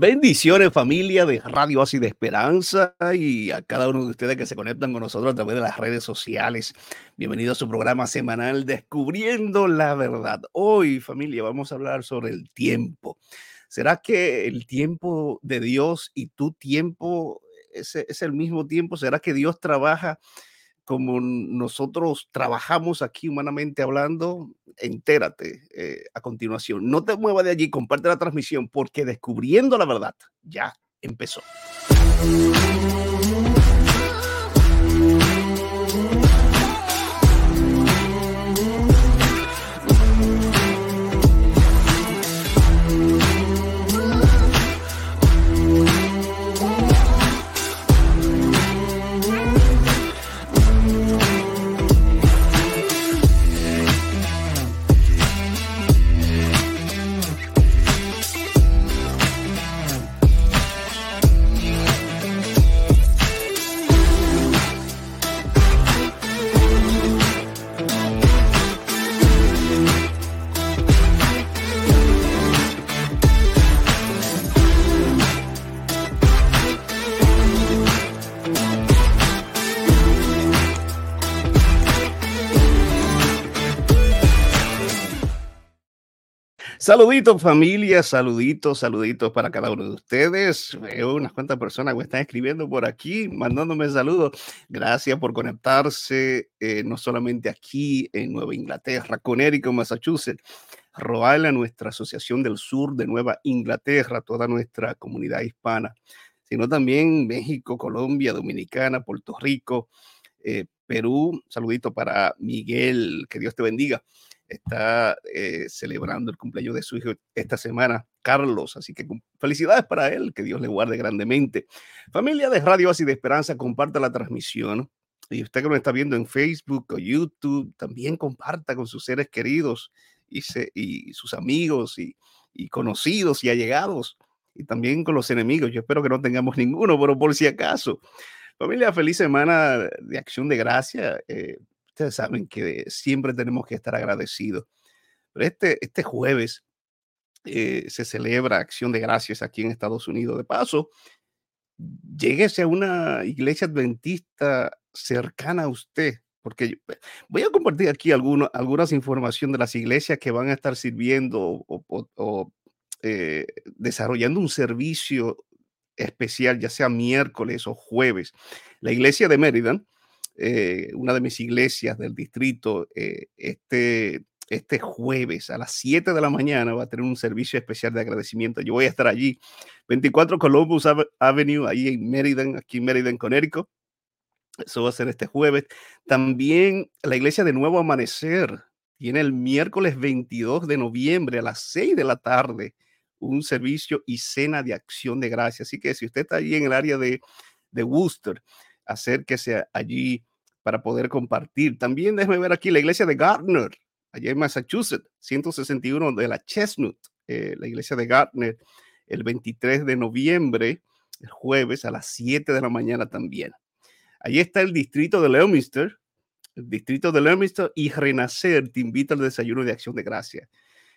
Bendiciones familia de Radio Así de Esperanza y a cada uno de ustedes que se conectan con nosotros a través de las redes sociales. Bienvenido a su programa semanal Descubriendo la Verdad. Hoy familia vamos a hablar sobre el tiempo. ¿Será que el tiempo de Dios y tu tiempo es, es el mismo tiempo? ¿Será que Dios trabaja? Como nosotros trabajamos aquí humanamente hablando, entérate eh, a continuación. No te muevas de allí, comparte la transmisión porque descubriendo la verdad ya empezó. Saluditos familia, saluditos, saluditos para cada uno de ustedes. Veo unas cuantas personas que están escribiendo por aquí, mandándome saludos. Gracias por conectarse, eh, no solamente aquí en Nueva Inglaterra, Connecticut, Massachusetts, Rhode nuestra Asociación del Sur de Nueva Inglaterra, toda nuestra comunidad hispana, sino también México, Colombia, Dominicana, Puerto Rico, eh, Perú. Saludito para Miguel, que Dios te bendiga está eh, celebrando el cumpleaños de su hijo esta semana, Carlos. Así que felicidades para él, que Dios le guarde grandemente. Familia de Radio Así de Esperanza, comparta la transmisión. Y usted que nos está viendo en Facebook o YouTube, también comparta con sus seres queridos y, sus amigos y, conocidos y allegados. Y también con los enemigos. Yo espero que no tengamos ninguno, pero por si acaso. Familia, feliz semana de acción de gracia. Eh, saben que siempre tenemos que estar agradecidos. Pero este, este jueves eh, se celebra Acción de Gracias aquí en Estados Unidos. De paso, lléguese a una iglesia adventista cercana a usted, porque voy a compartir aquí algunas informaciones de las iglesias que van a estar sirviendo o, eh, desarrollando un servicio especial, ya sea miércoles o jueves. La iglesia de Mérida eh, una de mis iglesias del distrito, eh, este, este jueves a las 7 de la mañana va a tener un servicio especial de agradecimiento. Yo voy a estar allí, 24 Columbus Avenue, ahí en Meriden, aquí en Meriden, Connecticut. Eso va a ser este jueves. También la iglesia de Nuevo Amanecer tiene el miércoles 22 de noviembre a las 6 de la tarde un servicio y cena de acción de gracia. Así que si usted está allí en el área de, de Worcester, acérquese allí para poder compartir. También déjeme ver aquí la iglesia de Gardner, allá en Massachusetts, 161 de la Chestnut, eh, la iglesia de Gardner, el 23 de noviembre, el jueves a las 7 de la mañana también. Allí está el distrito de Leominster, el distrito de Leominster y Renacer te invita al desayuno de acción de gracia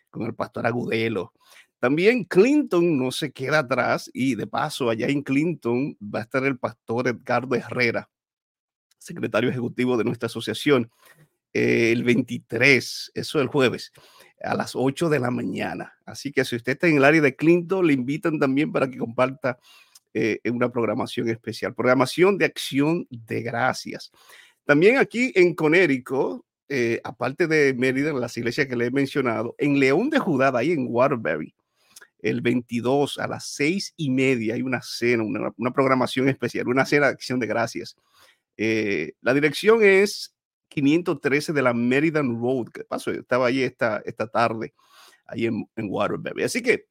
con el pastor Agudelo. También Clinton no se queda atrás y de paso allá en Clinton va a estar el pastor Edgardo Herrera secretario ejecutivo de nuestra asociación, eh, el 23, eso el jueves, a las 8 de la mañana. Así que si usted está en el área de Clinton, le invitan también para que comparta eh, una programación especial, programación de acción de gracias. También aquí en Conérico, eh, aparte de Mérida, en las iglesias que le he mencionado, en León de Judá, ahí en Waterbury, el 22 a las 6 y media hay una cena, una, una programación especial, una cena de acción de gracias eh, la dirección es 513 de la Meridian Road. que pasó? Estaba ahí esta, esta tarde, ahí en, en Waterbury. Así que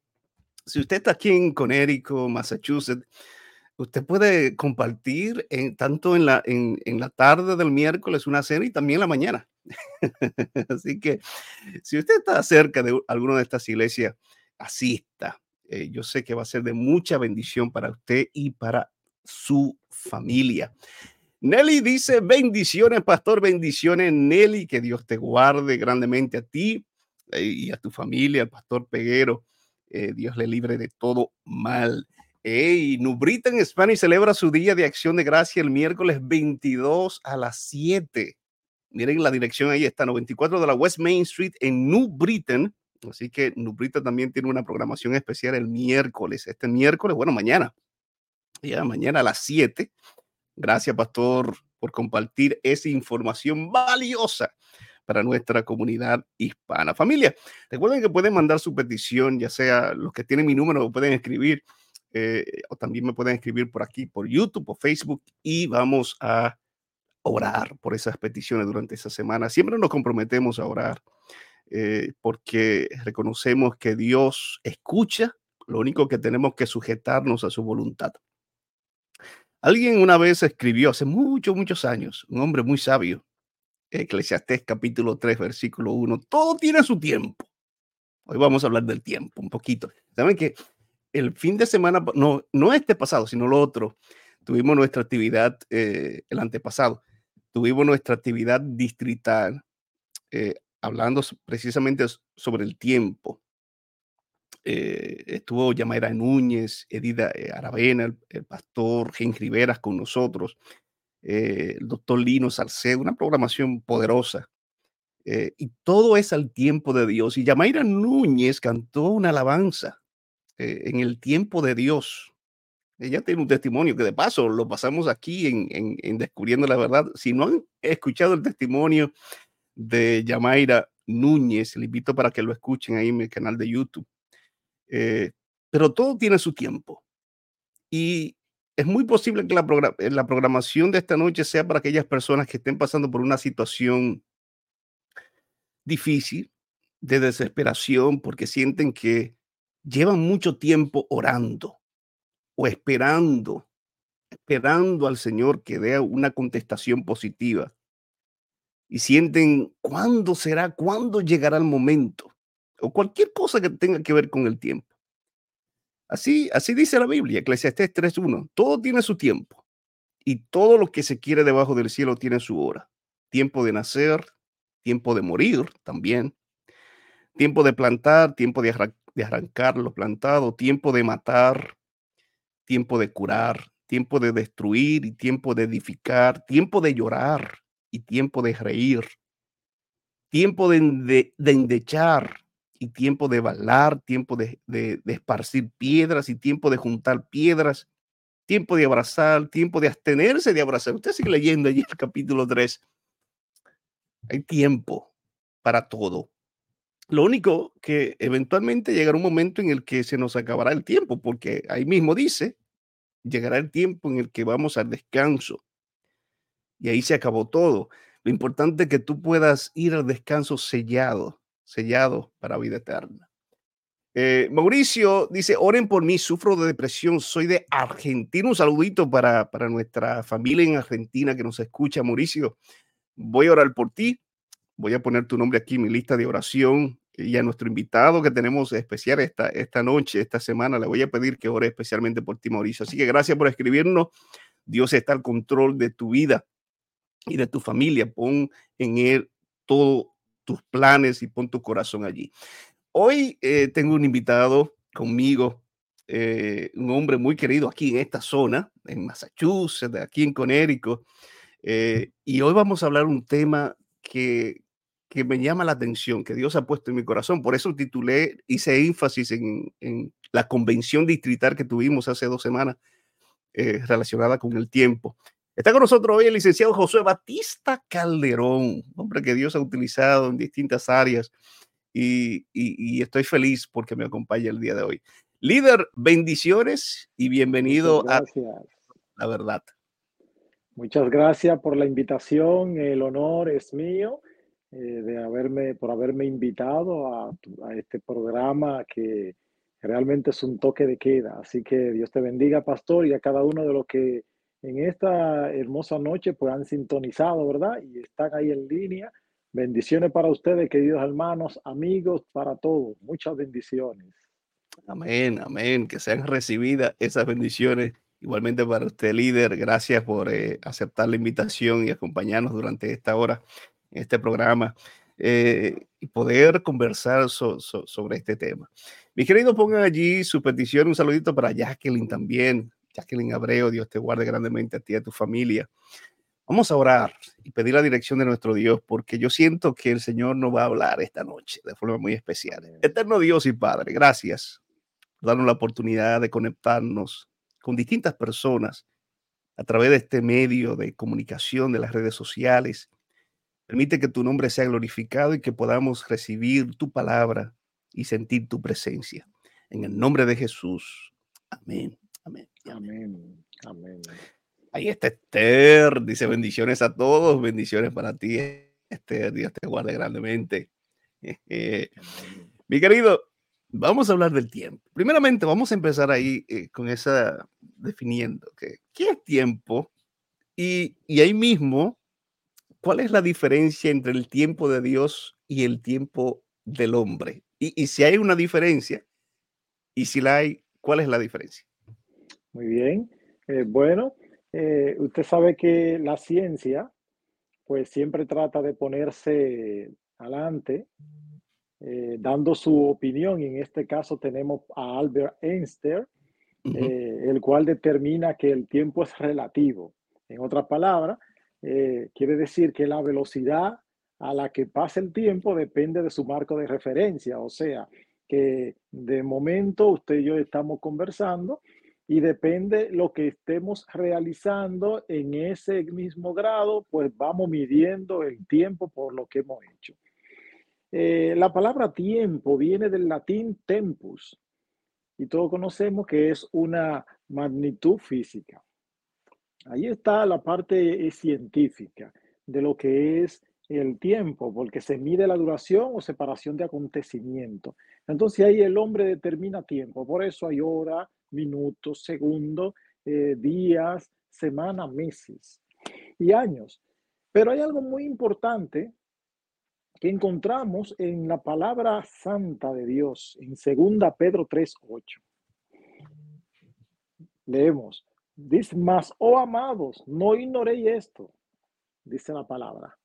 si usted está aquí en Connecticut, Massachusetts, usted puede compartir en, tanto en la, en, en, la tarde del miércoles una cena y también en la mañana. Así que si usted está cerca de alguna de estas iglesias, asista. Eh, yo sé que va a ser de mucha bendición para usted y para su familia. Nelly dice, bendiciones, pastor, bendiciones, Nelly, que Dios te guarde grandemente a ti eh, y a tu familia, al pastor Peguero. Eh, Dios le libre de todo mal. Hey, Nubrita en Spanish celebra su día de acción de gracia el miércoles 22 a las 7. Miren la dirección ahí está, 94 de la West Main Street en New Britain. Así que New Britain también tiene una programación especial el miércoles. Este miércoles, bueno, mañana. Ya mañana a las 7. Gracias, pastor, por compartir esa información valiosa para nuestra comunidad hispana. Familia, recuerden que pueden mandar su petición, ya sea los que tienen mi número, lo pueden escribir, eh, o también me pueden escribir por aquí, por YouTube o Facebook, y vamos a orar por esas peticiones durante esa semana. Siempre nos comprometemos a orar eh, porque reconocemos que Dios escucha, lo único que tenemos que sujetarnos a su voluntad. Alguien una vez escribió hace muchos, muchos años, un hombre muy sabio, Eclesiastés capítulo 3, versículo 1, todo tiene su tiempo. Hoy vamos a hablar del tiempo un poquito. Saben que el fin de semana, no, no este pasado, sino lo otro, tuvimos nuestra actividad, eh, el antepasado, tuvimos nuestra actividad distrital, eh, hablando precisamente sobre el tiempo. Eh, estuvo Yamaira Núñez, Edida eh, Aravena, el, pastor Gen Riveras con nosotros, el doctor Lino Salcedo, una programación poderosa. y todo es al tiempo de Dios. Y Yamaira Núñez cantó una alabanza en el tiempo de Dios. Ella tiene un testimonio que de paso lo pasamos aquí en, Descubriendo la Verdad. Si no han escuchado el testimonio de Yamaira Núñez, le invito para que lo escuchen ahí en mi canal de YouTube. Eh, pero todo tiene su tiempo. Y es muy posible que la, la programación de esta noche sea para aquellas personas que estén pasando por una situación difícil, de desesperación, porque sienten que llevan mucho tiempo orando o esperando, esperando al Señor que dé una contestación positiva. Y sienten cuándo será, cuándo llegará el momento, o cualquier cosa que tenga que ver con el tiempo. Así, así dice la Biblia, Eclesiastés 3.1. Todo tiene su tiempo y todo lo que se quiere debajo del cielo tiene su hora. Tiempo de nacer, tiempo de morir también, tiempo de plantar, tiempo de, de arrancar lo plantado, tiempo de matar, tiempo de curar, tiempo de destruir y tiempo de edificar, tiempo de llorar y tiempo de reír, tiempo de, endechar y tiempo de balar, tiempo de, esparcir piedras y tiempo de juntar piedras, tiempo de abrazar, tiempo de abstenerse de abrazar. Usted sigue leyendo allí el capítulo 3. Hay tiempo para todo. Lo único que eventualmente llegará un momento en el que se nos acabará el tiempo, porque ahí mismo dice, llegará el tiempo en el que vamos al descanso. Y ahí se acabó todo. Lo importante es que tú puedas ir al descanso sellado, sellado para vida eterna. Eh, Mauricio dice, oren por mí, sufro de depresión, soy de Argentina. Un saludito para, para nuestra familia en Argentina que nos escucha, Mauricio. Voy a orar por ti. Voy a poner tu nombre aquí en mi lista de oración y a nuestro invitado que tenemos especial esta, esta noche, esta semana, le voy a pedir que ore especialmente por ti, Mauricio. Así que gracias por escribirnos. Dios está al control de tu vida y de tu familia. Pon en él todos tus planes y pon tu corazón allí. Hoy eh, tengo un invitado conmigo, eh, un hombre muy querido aquí en esta zona, en Massachusetts, aquí en Connecticut. Eh, y hoy vamos a hablar un tema que, que me llama la atención, que Dios ha puesto en mi corazón. Por eso titulé, hice énfasis en, en la convención distrital que tuvimos hace dos semanas relacionada con el tiempo. Está con nosotros hoy el licenciado José Batista Calderón, hombre que Dios ha utilizado en distintas áreas y, y, estoy feliz porque me acompaña el día de hoy. Líder, bendiciones y bienvenido a La Verdad. Muchas gracias por la invitación, el honor es mío eh, de haberme, por haberme invitado a, a, este programa que realmente es un toque de queda. Así que Dios te bendiga, pastor, y a cada uno de los que en esta hermosa noche pues han sintonizado, ¿verdad? Y están ahí en línea. Bendiciones para ustedes, queridos hermanos, amigos, para todos. Muchas bendiciones. Amén, amén. Que sean recibidas esas bendiciones. Igualmente para usted, líder, gracias por eh, aceptar la invitación y acompañarnos durante esta hora este programa. eh, y poder conversar sobre este tema. Mis queridos, pongan allí su petición, un saludito para Jacqueline también. Jacqueline Abreu, Dios te guarde grandemente a ti y a tu familia. Vamos a orar y pedir la dirección de nuestro Dios, porque yo siento que el Señor nos va a hablar esta noche de forma muy especial. Eterno Dios y Padre, gracias por darnos la oportunidad de conectarnos con distintas personas a través de este medio de comunicación de las redes sociales. Permite que tu nombre sea glorificado y que podamos recibir tu palabra y sentir tu presencia. En el nombre de Jesús. Amén. Amén. Amén. Amén. Ahí está Esther. Dice bendiciones a todos. Bendiciones para ti, Esther. Dios te guarde grandemente. Mi querido, vamos a hablar del tiempo. Primeramente, vamos a empezar ahí eh, con esa definiendo que qué es tiempo y, y ahí mismo, ¿cuál es la diferencia entre el tiempo de Dios y el tiempo del hombre? Y, y si hay una diferencia, y si la hay, ¿cuál es la diferencia? Muy bien. Eh, bueno, eh, usted sabe que la ciencia, pues siempre trata de ponerse adelante, eh, dando su opinión. Y en este caso tenemos a Albert Einstein, el cual determina que el tiempo es relativo. En otras palabras, quiere decir que la velocidad a la que pasa el tiempo depende de su marco de referencia. O sea, que de momento usted y yo estamos conversando y depende lo que estemos realizando en ese mismo grado, pues vamos midiendo el tiempo por lo que hemos hecho. Eh, la palabra tiempo viene del latín tempus y todos conocemos que es una magnitud física. Ahí está la parte científica de lo que es el tiempo, porque se mide la duración o separación de acontecimiento. Entonces ahí el hombre determina tiempo, por eso hay hora, minutos, segundos, eh, días, semanas, meses y años. Pero hay algo muy importante que encontramos en la palabra santa de Dios, en 2 Pedro 3:8. Leemos, dice, más, oh amados, no ignoréis esto, dice la palabra,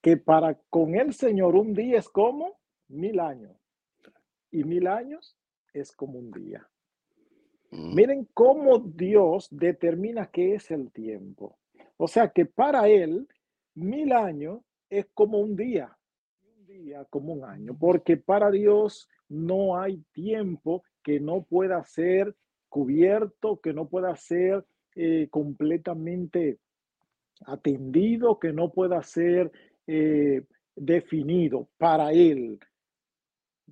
que para con el Señor un día es como mil años, y mil años es como un día. Mm. Miren cómo Dios determina qué es el tiempo. O sea que para Él, mil años es como un día, un día como un año, porque para Dios no hay tiempo que no pueda ser cubierto, que no pueda ser eh, completamente atendido, que no pueda ser eh, definido para Él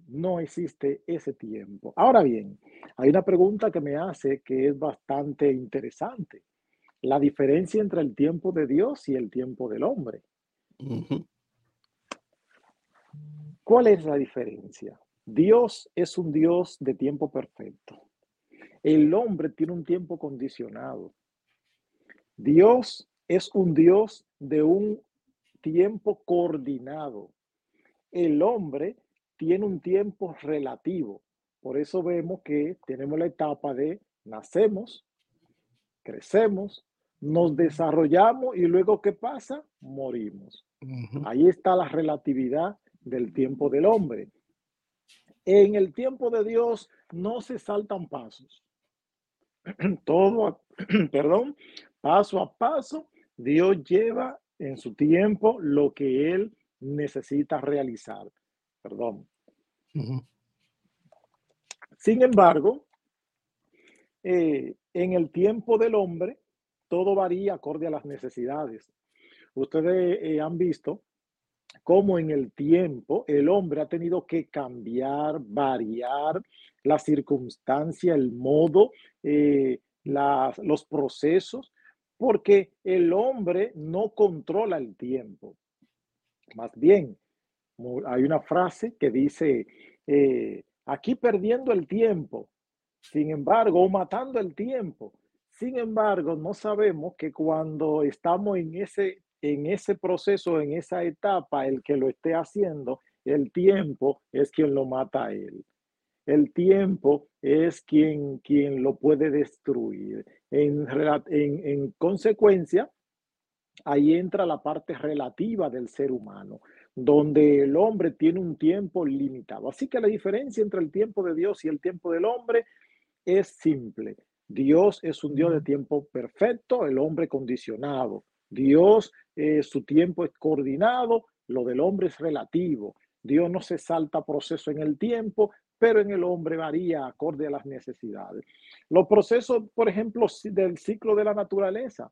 no existe ese tiempo. Ahora bien, hay una pregunta que me hace que es bastante interesante. La diferencia entre el tiempo de Dios y el tiempo del hombre. ¿Cuál es la diferencia? Dios es un Dios de tiempo perfecto. El hombre tiene un tiempo condicionado. Dios es un Dios de un tiempo coordinado. El hombre tiene un tiempo relativo. Por eso vemos que tenemos la etapa de nacemos, crecemos, nos desarrollamos y luego ¿qué pasa? Morimos. Ahí está la relatividad del tiempo del hombre. En el tiempo de Dios no se saltan pasos. Todo, perdón, paso a paso, Dios lleva en su tiempo lo que Él necesita realizar perdón. Sin embargo, eh, en el tiempo del hombre, todo varía acorde a las necesidades. Ustedes eh, han visto cómo en el tiempo el hombre ha tenido que cambiar, variar la circunstancia, el modo, eh, los procesos, porque el hombre no controla el tiempo. Más bien, hay una frase que dice, eh, aquí perdiendo el tiempo, sin embargo, o matando el tiempo. Sin embargo, no sabemos que cuando estamos en ese, en ese proceso, en esa etapa, el que lo esté haciendo, el tiempo es quien lo mata a él. El tiempo es quien, quien lo puede destruir. En, en, en consecuencia, ahí entra la parte relativa del ser humano donde el hombre tiene un tiempo limitado. Así que la diferencia entre el tiempo de Dios y el tiempo del hombre es simple. Dios es un Dios de tiempo perfecto, el hombre condicionado. Dios, eh, su tiempo es coordinado, lo del hombre es relativo. Dios no se salta proceso en el tiempo, pero en el hombre varía acorde a las necesidades. Los procesos, por ejemplo, del ciclo de la naturaleza.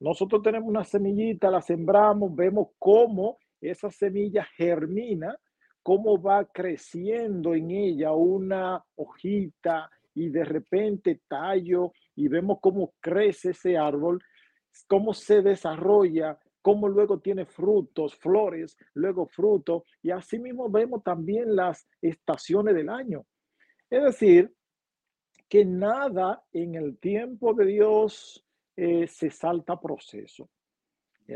Nosotros tenemos una semillita, la sembramos, vemos cómo esa semilla germina, cómo va creciendo en ella una hojita y de repente tallo y vemos cómo crece ese árbol, cómo se desarrolla, cómo luego tiene frutos, flores, luego frutos, y asimismo vemos también las estaciones del año. Es decir, que nada en el tiempo de Dios eh, se salta proceso.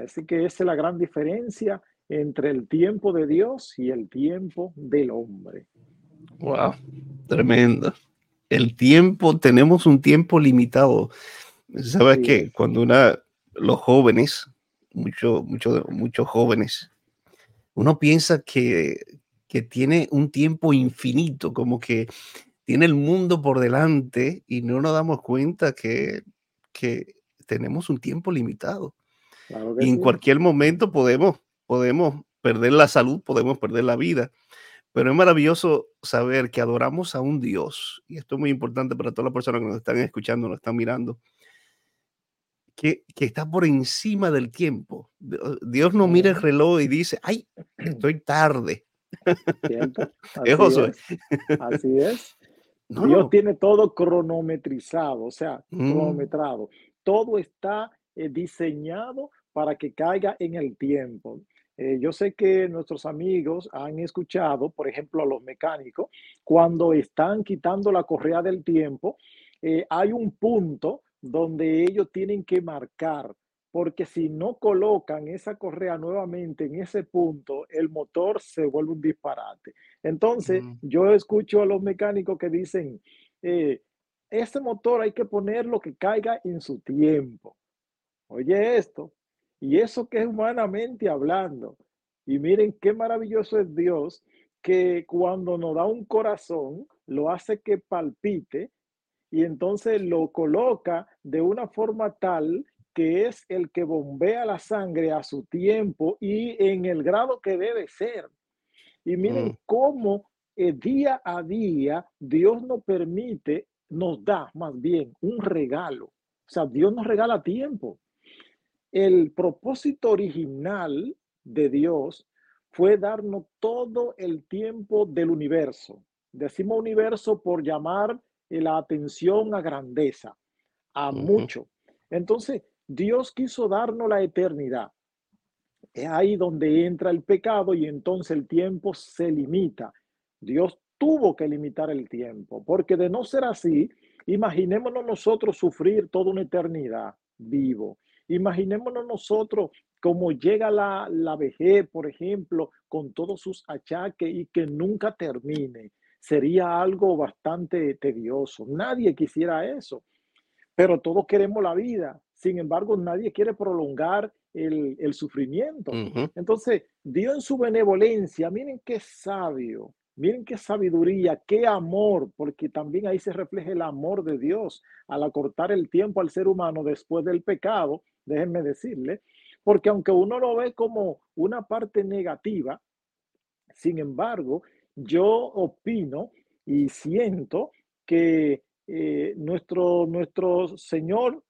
Así que esa es la gran diferencia entre el tiempo de Dios y el tiempo del hombre. Wow, tremendo. El tiempo, tenemos un tiempo limitado. ¿Sabes qué? Cuando una, los jóvenes, muchos mucho, muchos jóvenes, uno piensa que, que tiene un tiempo infinito, como que tiene el mundo por delante y no nos damos cuenta que, que tenemos un tiempo limitado. y en cualquier momento podemos podemos perder la salud, podemos perder la vida. Pero es maravilloso saber que adoramos a un Dios, y esto es muy importante para todas las personas que nos están escuchando, nos están mirando, que, que está por encima del tiempo. Dios no mira el reloj y dice, ay, estoy tarde. Así es. Así es. Dios tiene todo cronometrizado, o sea, mm. cronometrado. Todo está eh, diseñado para que caiga en el tiempo. Eh, yo sé que nuestros amigos han escuchado, por ejemplo, a los mecánicos, cuando están quitando la correa del tiempo, eh, hay un punto donde ellos tienen que marcar, porque si no colocan esa correa nuevamente en ese punto, el motor se vuelve un disparate. Entonces, yo escucho a los mecánicos que dicen, eh, este motor hay que ponerlo que caiga en su tiempo. Oye esto, y eso que es humanamente hablando. Y miren qué maravilloso es Dios que cuando nos da un corazón, lo hace que palpite y entonces lo coloca de una forma tal que es el que bombea la sangre a su tiempo y en el grado que debe ser. Y miren mm. cómo eh, día a día Dios nos permite, nos da más bien un regalo. O sea, Dios nos regala tiempo el propósito original de Dios fue darnos todo el tiempo del universo. Decimos universo por llamar la atención a grandeza, a mucho. Entonces, Dios quiso darnos la eternidad. Es ahí donde entra el pecado y entonces el tiempo se limita. Dios tuvo que limitar el tiempo, porque de no ser así, imaginémonos nosotros sufrir toda una eternidad vivo. Imaginémonos nosotros cómo llega la, la vejez, por ejemplo, con todos sus achaques y que nunca termine. Sería algo bastante tedioso. Nadie quisiera eso, pero todos queremos la vida. Sin embargo, nadie quiere prolongar el, el sufrimiento. Entonces, Dios en su benevolencia, miren qué sabio, Miren qué sabiduría, qué amor, porque también ahí se refleja el amor de Dios al acortar el tiempo al ser humano después del pecado, déjenme decirle, porque aunque uno lo ve como una parte negativa, sin embargo, yo opino y siento que eh, nuestro, nuestro Señor,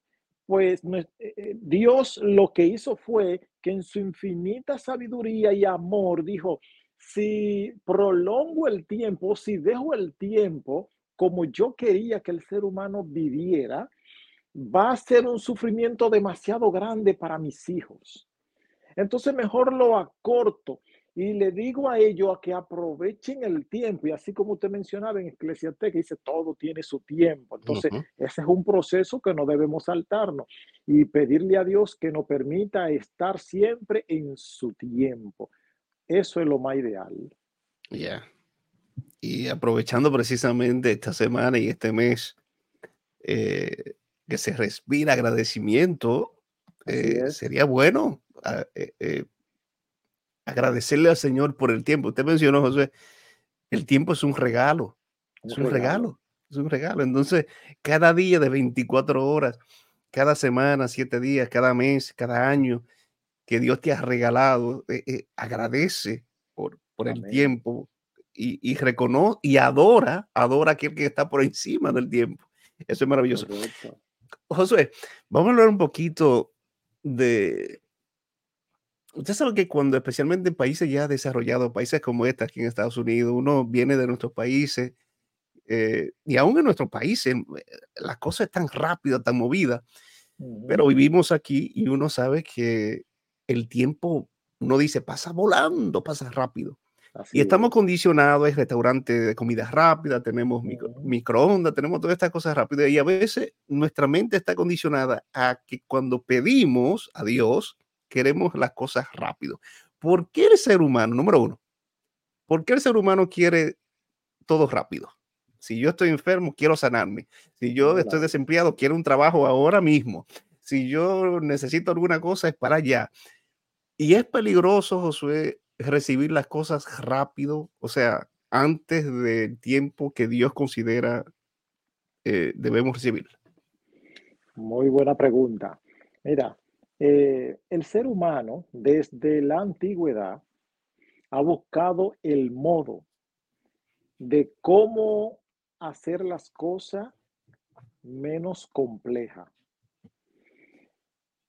pues eh, eh, Dios lo que hizo fue que en su infinita sabiduría y amor dijo, si prolongo el tiempo, si dejo el tiempo como yo quería que el ser humano viviera, va a ser un sufrimiento demasiado grande para mis hijos. Entonces mejor lo acorto y le digo a ellos a que aprovechen el tiempo. Y así como usted mencionaba en Eclesiastés, que dice todo tiene su tiempo. Entonces, ese es un proceso que no debemos saltarnos y pedirle a Dios que nos permita estar siempre en su tiempo. Eso es lo más ideal. Ya. Y aprovechando precisamente esta semana y este mes eh, que se respira agradecimiento, eh, sería bueno ah, eh, agradecerle al Señor por el tiempo. Usted mencionó, José, el tiempo es un regalo, es un regalo, es un regalo. Entonces, cada día de 24 horas, cada semana, siete días, cada mes, cada año que Dios te ha regalado, eh, eh, agradece por, por el tiempo y, y reconoce y adora, adora a aquel que está por encima del tiempo. Eso es maravilloso. José, vamos a hablar un poquito de... Usted sabe que cuando especialmente en países ya desarrollados, países como este aquí en Estados Unidos, uno viene de nuestros países eh, y aún en nuestros países eh, las cosas están rápidas, tan movidas, pero vivimos aquí y uno sabe que el tiempo, uno dice, pasa volando, pasa rápido y estamos condicionados, hay restaurantes de comida rápida, tenemos microondas, tenemos todas estas cosas rápidas y a veces nuestra mente está condicionada a que cuando pedimos a Dios, queremos las cosas rápido. ¿Por qué el ser humano, número uno, por qué el ser humano quiere todo rápido? Si yo estoy enfermo, quiero sanarme. Si yo estoy desempleado, quiero un trabajo ahora mismo. Si yo necesito alguna cosa, es para allá. Y es peligroso, Josué, recibir las cosas rápido, o sea, antes del tiempo que Dios considera eh, debemos recibir? Muy buena pregunta. Mira, eh, el ser humano desde la antigüedad ha buscado el modo de cómo hacer las cosas menos complejas.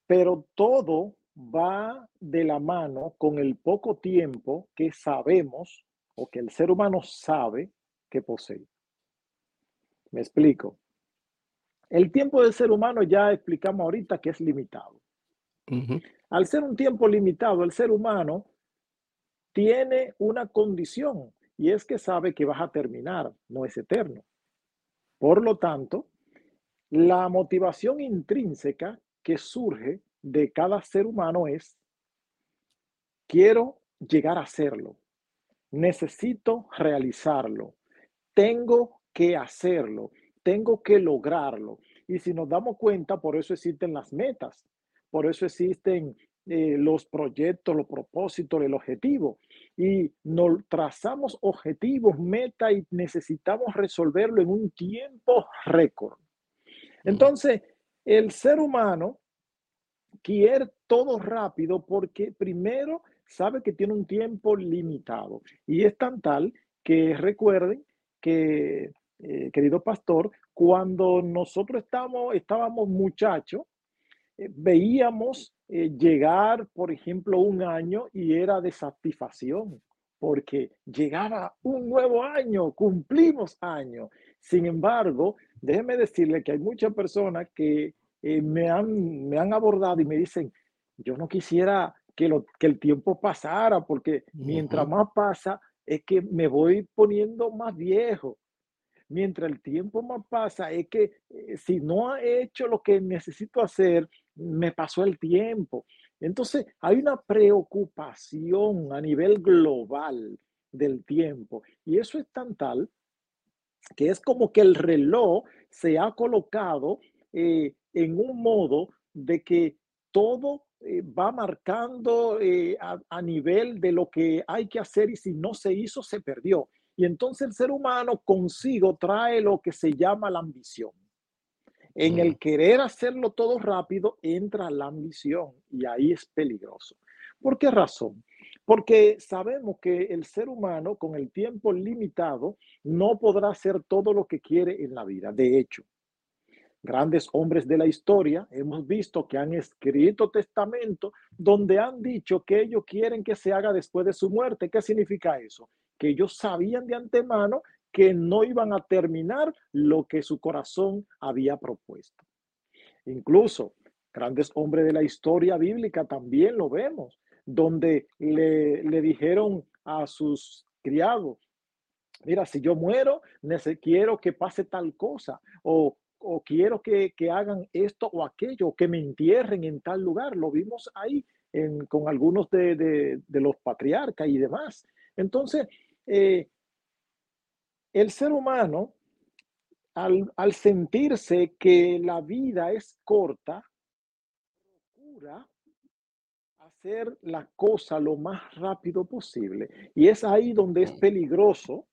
Pero todo va de la mano con el poco tiempo que sabemos o que el ser humano sabe que posee. Me explico. El tiempo del ser humano ya explicamos ahorita que es limitado. Al ser un tiempo limitado, el ser humano tiene una condición y es que sabe que vas a terminar, no es eterno. Por lo tanto, la motivación intrínseca que surge de cada ser humano es, quiero llegar a hacerlo, necesito realizarlo, tengo que hacerlo, tengo que lograrlo. Y si nos damos cuenta, por eso existen las metas, por eso existen eh, los proyectos, los propósitos, el objetivo. Y nos trazamos objetivos, metas y necesitamos resolverlo en un tiempo récord. Entonces, el ser humano quiere todo rápido porque primero sabe que tiene un tiempo limitado y es tan tal que recuerden que, eh, querido pastor, cuando nosotros estábamos muchachos, eh, veíamos eh, llegar, por ejemplo, un año y era de satisfacción porque llegaba un nuevo año, cumplimos año. Sin embargo, déjeme decirle que hay muchas personas que eh, me, han, me han abordado y me dicen, yo no quisiera que, lo, que el tiempo pasara, porque mientras más pasa, es que me voy poniendo más viejo. Mientras el tiempo más pasa, es que eh, si no he hecho lo que necesito hacer, me pasó el tiempo. Entonces, hay una preocupación a nivel global del tiempo. Y eso es tan tal que es como que el reloj se ha colocado eh, en un modo de que todo eh, va marcando eh, a, nivel de lo que hay que hacer y si no se hizo, se perdió. Y entonces el ser humano consigo trae lo que se llama la ambición. En el querer hacerlo todo rápido entra la ambición y ahí es peligroso. ¿Por qué razón? Porque sabemos que el ser humano con el tiempo limitado no podrá hacer todo lo que quiere en la vida. De hecho, grandes hombres de la historia, hemos visto que han escrito testamento donde han dicho que ellos quieren que se haga después de su muerte. ¿Qué significa eso? Que ellos sabían de antemano que no iban a terminar lo que su corazón había propuesto. Incluso grandes hombres de la historia bíblica también lo vemos, donde le, le dijeron a sus criados, mira, si yo muero, quiero que pase tal cosa, o o quiero que, hagan esto o aquello, que me entierren en tal lugar. Lo vimos ahí con algunos de, los patriarcas y demás. Entonces, eh, el ser humano, al, al, sentirse que la vida es corta, procura hacer la cosa lo más rápido posible. Y es ahí donde es peligroso,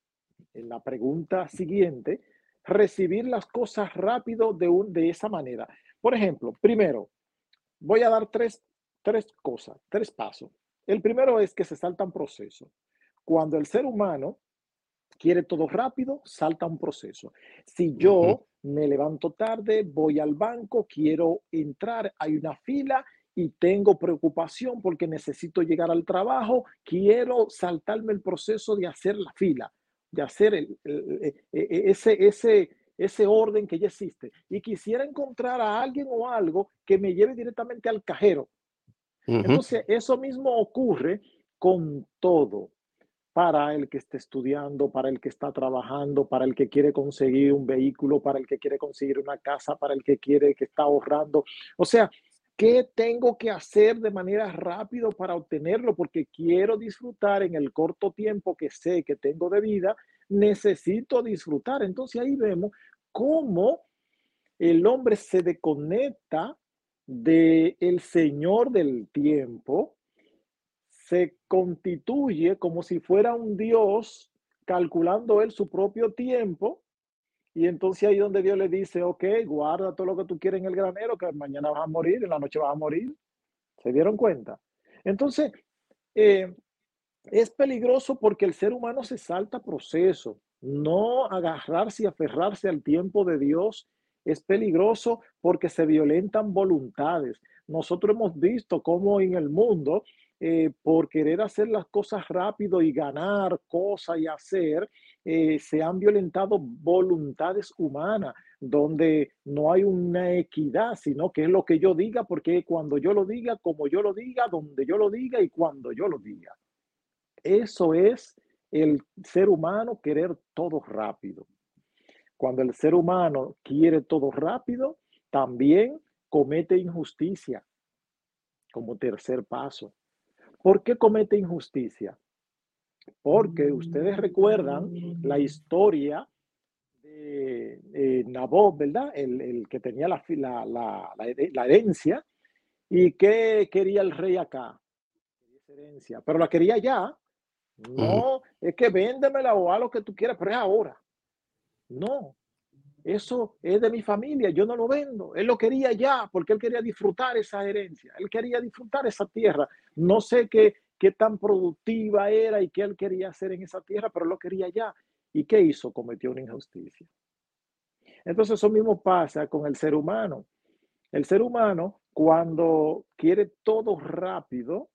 en la pregunta siguiente, recibir las cosas rápido de, un, de esa manera. Por ejemplo, primero, voy a dar tres, tres cosas, tres pasos. El primero es que se salta un proceso. Cuando el ser humano quiere todo rápido, salta un proceso. Si yo me levanto tarde, voy al banco, quiero entrar, hay una fila y tengo preocupación porque necesito llegar al trabajo, quiero saltarme el proceso de hacer la fila, de hacer el, e, e, e, ese, ese, ese orden que ya existe. Y quisiera encontrar a alguien o algo que me lleve directamente al cajero. Entonces, eso mismo ocurre con todo para el que está estudiando, para el que está trabajando, para el que quiere conseguir un vehículo, para el que quiere conseguir una casa, para el que quiere que está ahorrando. O sea, ¿qué tengo que hacer de manera rápida para obtenerlo? Porque quiero disfrutar en el corto tiempo que sé que tengo de vida, necesito disfrutar. Entonces ahí vemos cómo el hombre se desconecta del el Señor del tiempo se constituye como si fuera un Dios calculando él su propio tiempo. Y entonces ahí donde Dios le dice, ok, guarda todo lo que tú quieres en el granero, que mañana vas a morir, en la noche vas a morir. ¿Se dieron cuenta? Entonces, eh, es peligroso porque el ser humano se salta proceso. No agarrarse y aferrarse al tiempo de Dios es peligroso porque se violentan voluntades. Nosotros hemos visto cómo en el mundo eh, por querer hacer las cosas rápido y ganar cosas y hacer, eh, se han violentado voluntades humanas, donde no hay una equidad, sino que es lo que yo diga, porque cuando yo lo diga, como yo lo diga, donde yo lo diga y cuando yo lo diga. Eso es el ser humano querer todo rápido. Cuando el ser humano quiere todo rápido, también comete injusticia como tercer paso. ¿Por qué comete injusticia? Porque ustedes recuerdan la historia de eh, Nabot, ¿verdad? El, que tenía la, la, la, herencia y que quería el rey acá. Herencia, pero la quería ya. No, es que véndemela o a lo que tú quieras, pero es ahora. No, eso es de mi familia, yo no lo vendo. Él lo quería ya porque él quería disfrutar esa herencia, él quería disfrutar esa tierra. No sé qué, qué tan productiva era y qué él quería hacer en esa tierra, pero lo quería ya. ¿Y qué hizo? Cometió una injusticia. Entonces eso mismo pasa con el ser humano. El ser humano, cuando quiere todo rápido,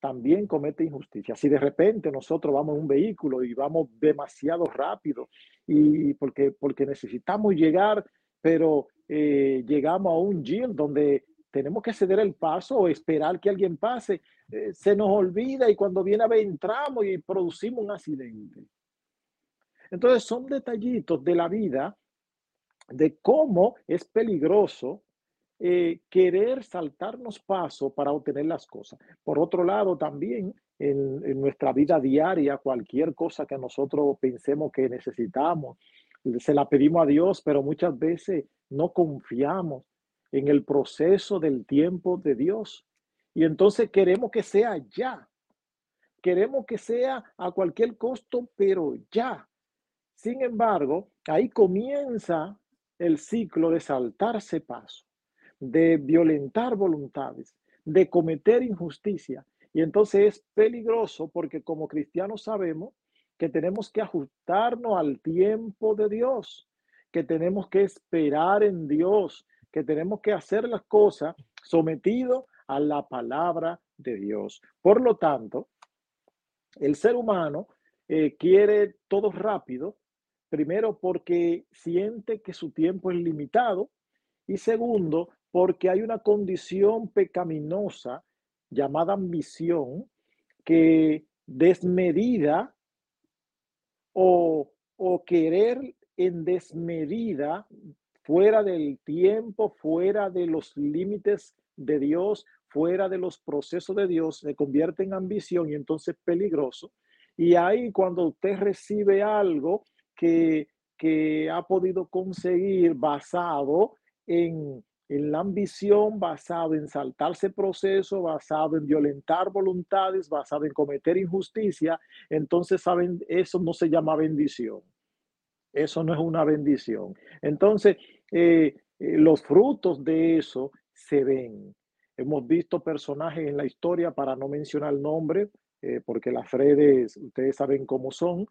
también comete injusticia. Si de repente nosotros vamos en un vehículo y vamos demasiado rápido y porque, porque necesitamos llegar, pero eh, llegamos a un gym donde tenemos que ceder el paso o esperar que alguien pase, eh, se nos olvida y cuando viene a ver entramos y producimos un accidente. Entonces son detallitos de la vida de cómo es peligroso eh, querer saltarnos paso para obtener las cosas. Por otro lado, también en, nuestra vida diaria, cualquier cosa que nosotros pensemos que necesitamos, se la pedimos a Dios, pero muchas veces no confiamos en el proceso del tiempo de Dios. Y entonces queremos que sea ya. Queremos que sea a cualquier costo, pero ya. Sin embargo, ahí comienza el ciclo de saltarse paso de violentar voluntades, de cometer injusticia. Y entonces es peligroso porque como cristianos sabemos que tenemos que ajustarnos al tiempo de Dios, que tenemos que esperar en Dios, que tenemos que hacer las cosas sometido a la palabra de Dios. Por lo tanto, el ser humano eh, quiere todo rápido, primero porque siente que su tiempo es limitado y segundo porque hay una condición pecaminosa llamada ambición que desmedida o, o querer en desmedida fuera del tiempo, fuera de los límites de Dios, fuera de los procesos de Dios, se convierte en ambición y entonces peligroso. Y ahí cuando usted recibe algo que, que ha podido conseguir basado en en la ambición, basado en saltarse proceso, basado en violentar voluntades, basado en cometer injusticia, entonces saben, eso no se llama bendición. Eso no es una bendición. Entonces, eh, eh, los frutos de eso se ven. Hemos visto personajes en la historia, para no mencionar el nombre, eh, porque las redes, ustedes saben cómo son,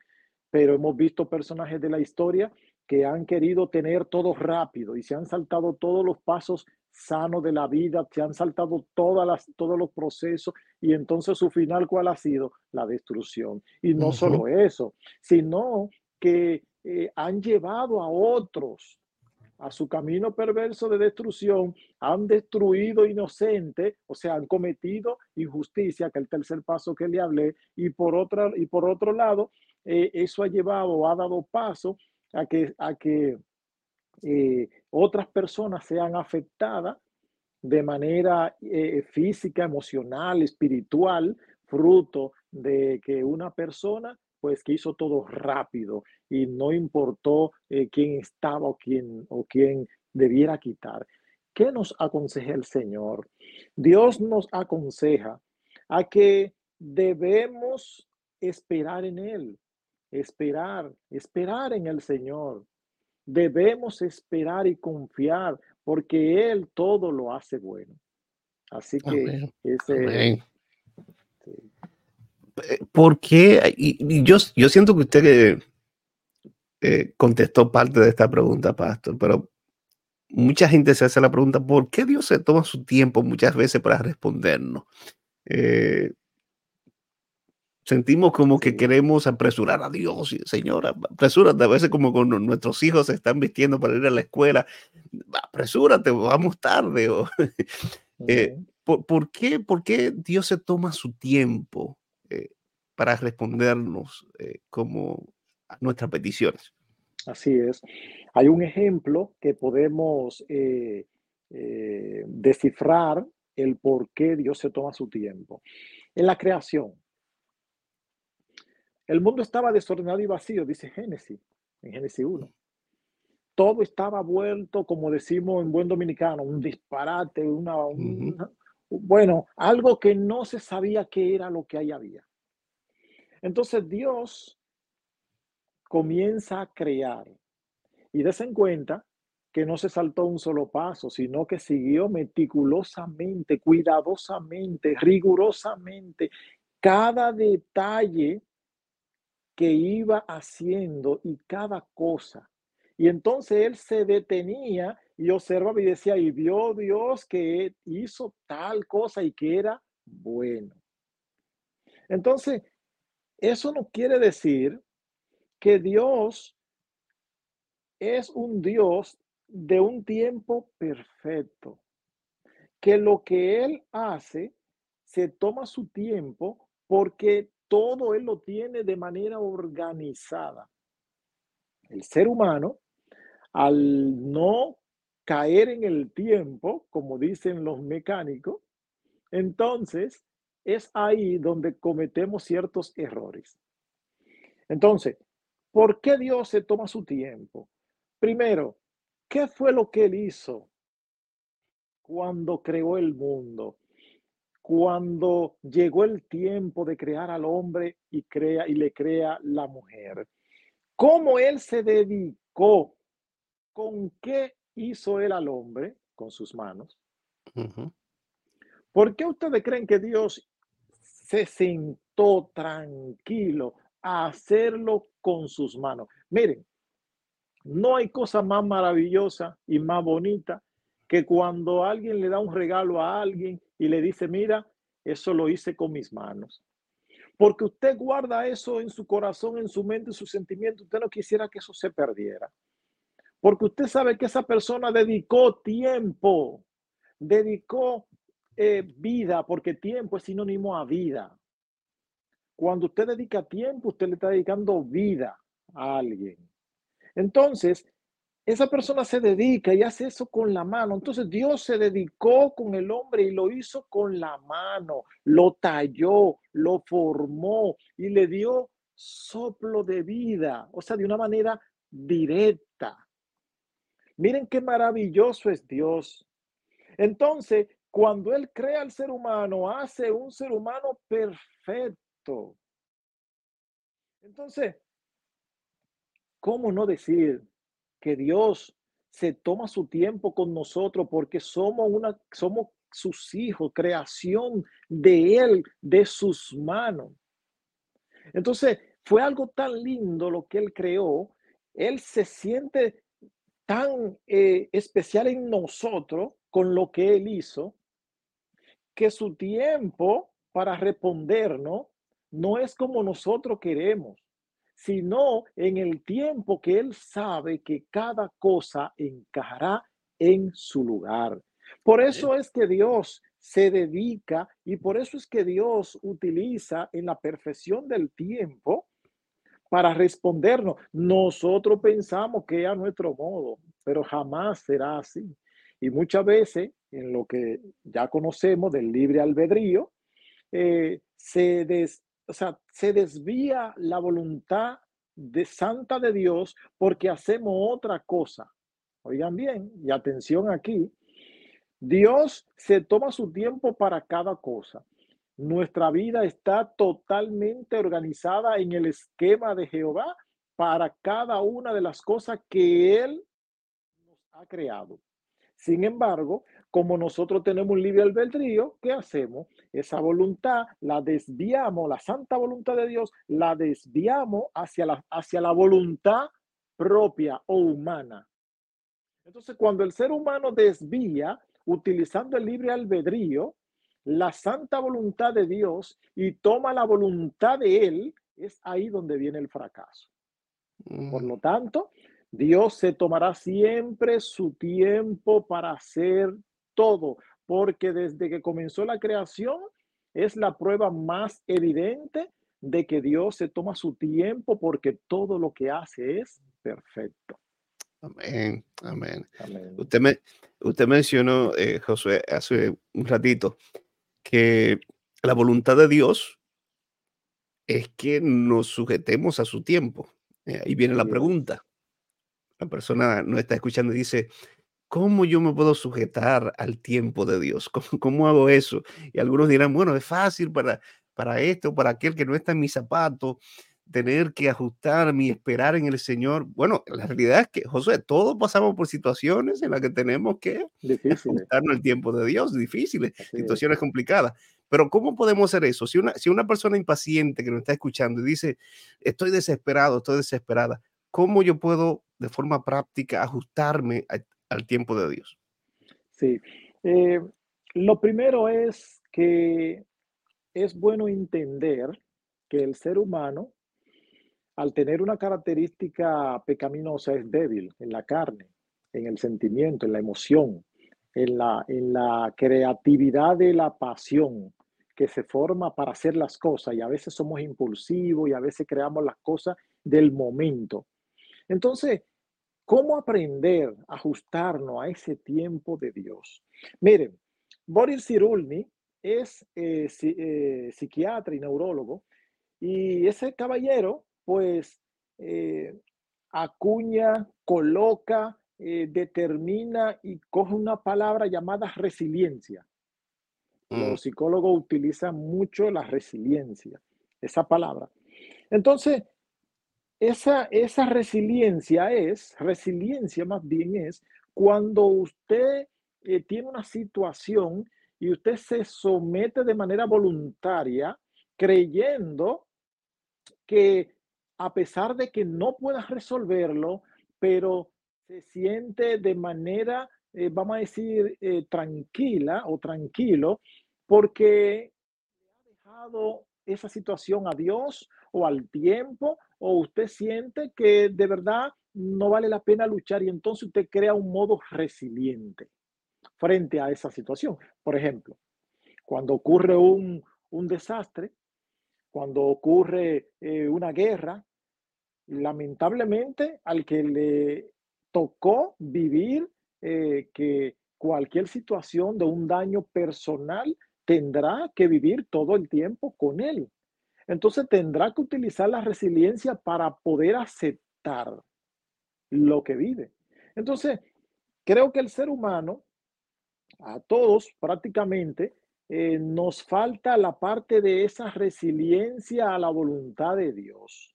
pero hemos visto personajes de la historia que han querido tener todo rápido y se han saltado todos los pasos sanos de la vida, se han saltado todas las, todos los procesos y entonces su final, ¿cuál ha sido? La destrucción. Y no solo eso, sino que eh, han llevado a otros a su camino perverso de destrucción, han destruido inocentes, o sea, han cometido injusticia, que el tercer paso que le hablé, y por, otra, y por otro lado, eh, eso ha llevado, ha dado paso a que, a que eh, otras personas sean afectadas de manera eh, física, emocional, espiritual, fruto de que una persona pues que hizo todo rápido y no importó eh, quién estaba o quién, o quién debiera quitar. ¿Qué nos aconseja el Señor? Dios nos aconseja a que debemos esperar en Él, esperar, esperar en el Señor. Debemos esperar y confiar porque Él todo lo hace bueno. Así que ese, ¿por qué? Y, yo, yo siento que usted eh, contestó parte de esta pregunta, Pastor, pero mucha gente se hace la pregunta, ¿por qué Dios se toma su tiempo muchas veces para respondernos? Eh, sentimos como que queremos apresurar a Dios, Señora, apresúrate, a veces como con nuestros hijos se están vistiendo para ir a la escuela, apresúrate, vamos tarde. ¿por, qué, ¿Por qué Dios se toma su tiempo eh, para respondernos eh, como a nuestras peticiones. Así es. Hay un ejemplo que podemos eh, descifrar el por qué Dios se toma su tiempo. En la creación, el mundo estaba desordenado y vacío, dice Génesis, en Génesis 1. Todo estaba vuelto, como decimos en buen dominicano, un disparate, una, bueno, algo que no se sabía qué era lo que ahí había. Entonces Dios comienza a crear y des en cuenta que no se saltó un solo paso, sino que siguió meticulosamente, cuidadosamente, rigurosamente cada detalle que iba haciendo y cada cosa. Y entonces él se detenía y observaba y decía, y vio Dios que hizo tal cosa y que era bueno. Entonces, eso no quiere decir que Dios es un Dios de un tiempo perfecto, que lo que Él hace se toma su tiempo porque todo Él lo tiene de manera organizada. El ser humano, al no caer en el tiempo, como dicen los mecánicos, entonces es ahí donde cometemos ciertos errores. Entonces, ¿por qué Dios se toma su tiempo? Primero, ¿qué fue lo que él hizo cuando creó el mundo? Cuando llegó el tiempo de crear al hombre y crea y le crea la mujer. ¿Cómo él se dedicó? ¿Con qué hizo él al hombre? Con sus manos. ¿Por qué ustedes creen que Dios se sentó tranquilo a hacerlo con sus manos. Miren, no hay cosa más maravillosa y más bonita que cuando alguien le da un regalo a alguien y le dice, mira, eso lo hice con mis manos. Porque usted guarda eso en su corazón, en su mente, en su sentimiento. Usted no quisiera que eso se perdiera. Porque usted sabe que esa persona dedicó tiempo, dedicó eh, vida, porque tiempo es sinónimo a vida. Cuando usted dedica tiempo, usted le está dedicando vida a alguien. Entonces, esa persona se dedica y hace eso con la mano. Entonces Dios se dedicó con el hombre y lo hizo con la mano, lo talló, lo formó y le dio soplo de vida, o sea, de una manera directa. Miren qué maravilloso es Dios. Entonces, cuando Él crea al ser humano, hace un ser humano perfecto. Entonces, ¿cómo no decir que Dios se toma su tiempo con nosotros porque somos una somos sus hijos, creación de él, de sus manos? Entonces, fue algo tan lindo lo que él creó. Él se siente tan eh, especial en nosotros con lo que él hizo, que su tiempo para respondernos no es como nosotros queremos, sino en el tiempo que Él sabe que cada cosa encajará en su lugar. Por eso es que Dios se dedica y por eso es que Dios utiliza en la perfección del tiempo para respondernos. Nosotros pensamos que a nuestro modo, pero jamás será así. Y muchas veces, en lo que ya conocemos del libre albedrío, eh, se, des, o sea, se desvía la voluntad de santa de Dios porque hacemos otra cosa. Oigan bien, y atención aquí, Dios se toma su tiempo para cada cosa. Nuestra vida está totalmente organizada en el esquema de Jehová para cada una de las cosas que Él nos ha creado. Sin embargo, como nosotros tenemos un libre albedrío, ¿qué hacemos? Esa voluntad la desviamos, la santa voluntad de Dios, la desviamos hacia la, hacia la voluntad propia o humana. Entonces, cuando el ser humano desvía, utilizando el libre albedrío, la santa voluntad de Dios y toma la voluntad de Él, es ahí donde viene el fracaso. Por mm. lo tanto, Dios se tomará siempre su tiempo para hacer todo, porque desde que comenzó la creación es la prueba más evidente de que Dios se toma su tiempo porque todo lo que hace es perfecto. Amén, amén. Usted, me, usted mencionó, eh, Josué, hace un ratito, que la voluntad de Dios es que nos sujetemos a su tiempo. Eh, ahí viene la pregunta. La persona no está escuchando y dice, ¿Cómo yo me puedo sujetar al tiempo de Dios? ¿Cómo, hago eso? Y algunos dirán, bueno, es fácil para, para esto, para aquel que no está en mi zapato, tener que ajustarme y esperar en el Señor. Bueno, la realidad es que, José, todos pasamos por situaciones en las que tenemos que ajustarnos al tiempo de Dios, difíciles, situaciones complicadas. Pero ¿cómo podemos hacer eso? Si una, si una persona impaciente que nos está escuchando y dice, estoy desesperado, estoy desesperada, ¿cómo yo puedo de forma práctica ajustarme a, al tiempo de Dios? Sí. Eh, lo primero es que es bueno entender que el ser humano, al tener una característica pecaminosa, es débil en la carne, en el sentimiento, en la emoción, en la, en la creatividad de la pasión que se forma para hacer las cosas y a veces somos impulsivos y a veces creamos las cosas del momento. Entonces, ¿Cómo aprender a ajustarnos a ese tiempo de Dios? Miren, Boris Cyrulny es eh, eh, psiquiatra y neurólogo y ese caballero pues eh, acuña, coloca, determina y coge una palabra llamada resiliencia. Los mm. psicólogos utilizan mucho la resiliencia, esa palabra. Entonces, esa, esa resiliencia es, resiliencia más bien es cuando usted eh, tiene una situación y usted se somete de manera voluntaria creyendo que a pesar de que no pueda resolverlo, pero se siente de manera, eh, vamos a decir, eh, tranquila o tranquilo, porque ha dejado esa situación a Dios o al tiempo, o usted siente que de verdad no vale la pena luchar y entonces usted crea un modo resiliente frente a esa situación. Por ejemplo, cuando ocurre un, desastre, cuando ocurre eh, una guerra, lamentablemente al que le tocó vivir eh, que cualquier situación de un daño personal tendrá que vivir todo el tiempo con él. Entonces tendrá que utilizar la resiliencia para poder aceptar lo que vive. Entonces, creo que el ser humano a todos prácticamente, eh, nos falta la parte de esa resiliencia a la voluntad de Dios.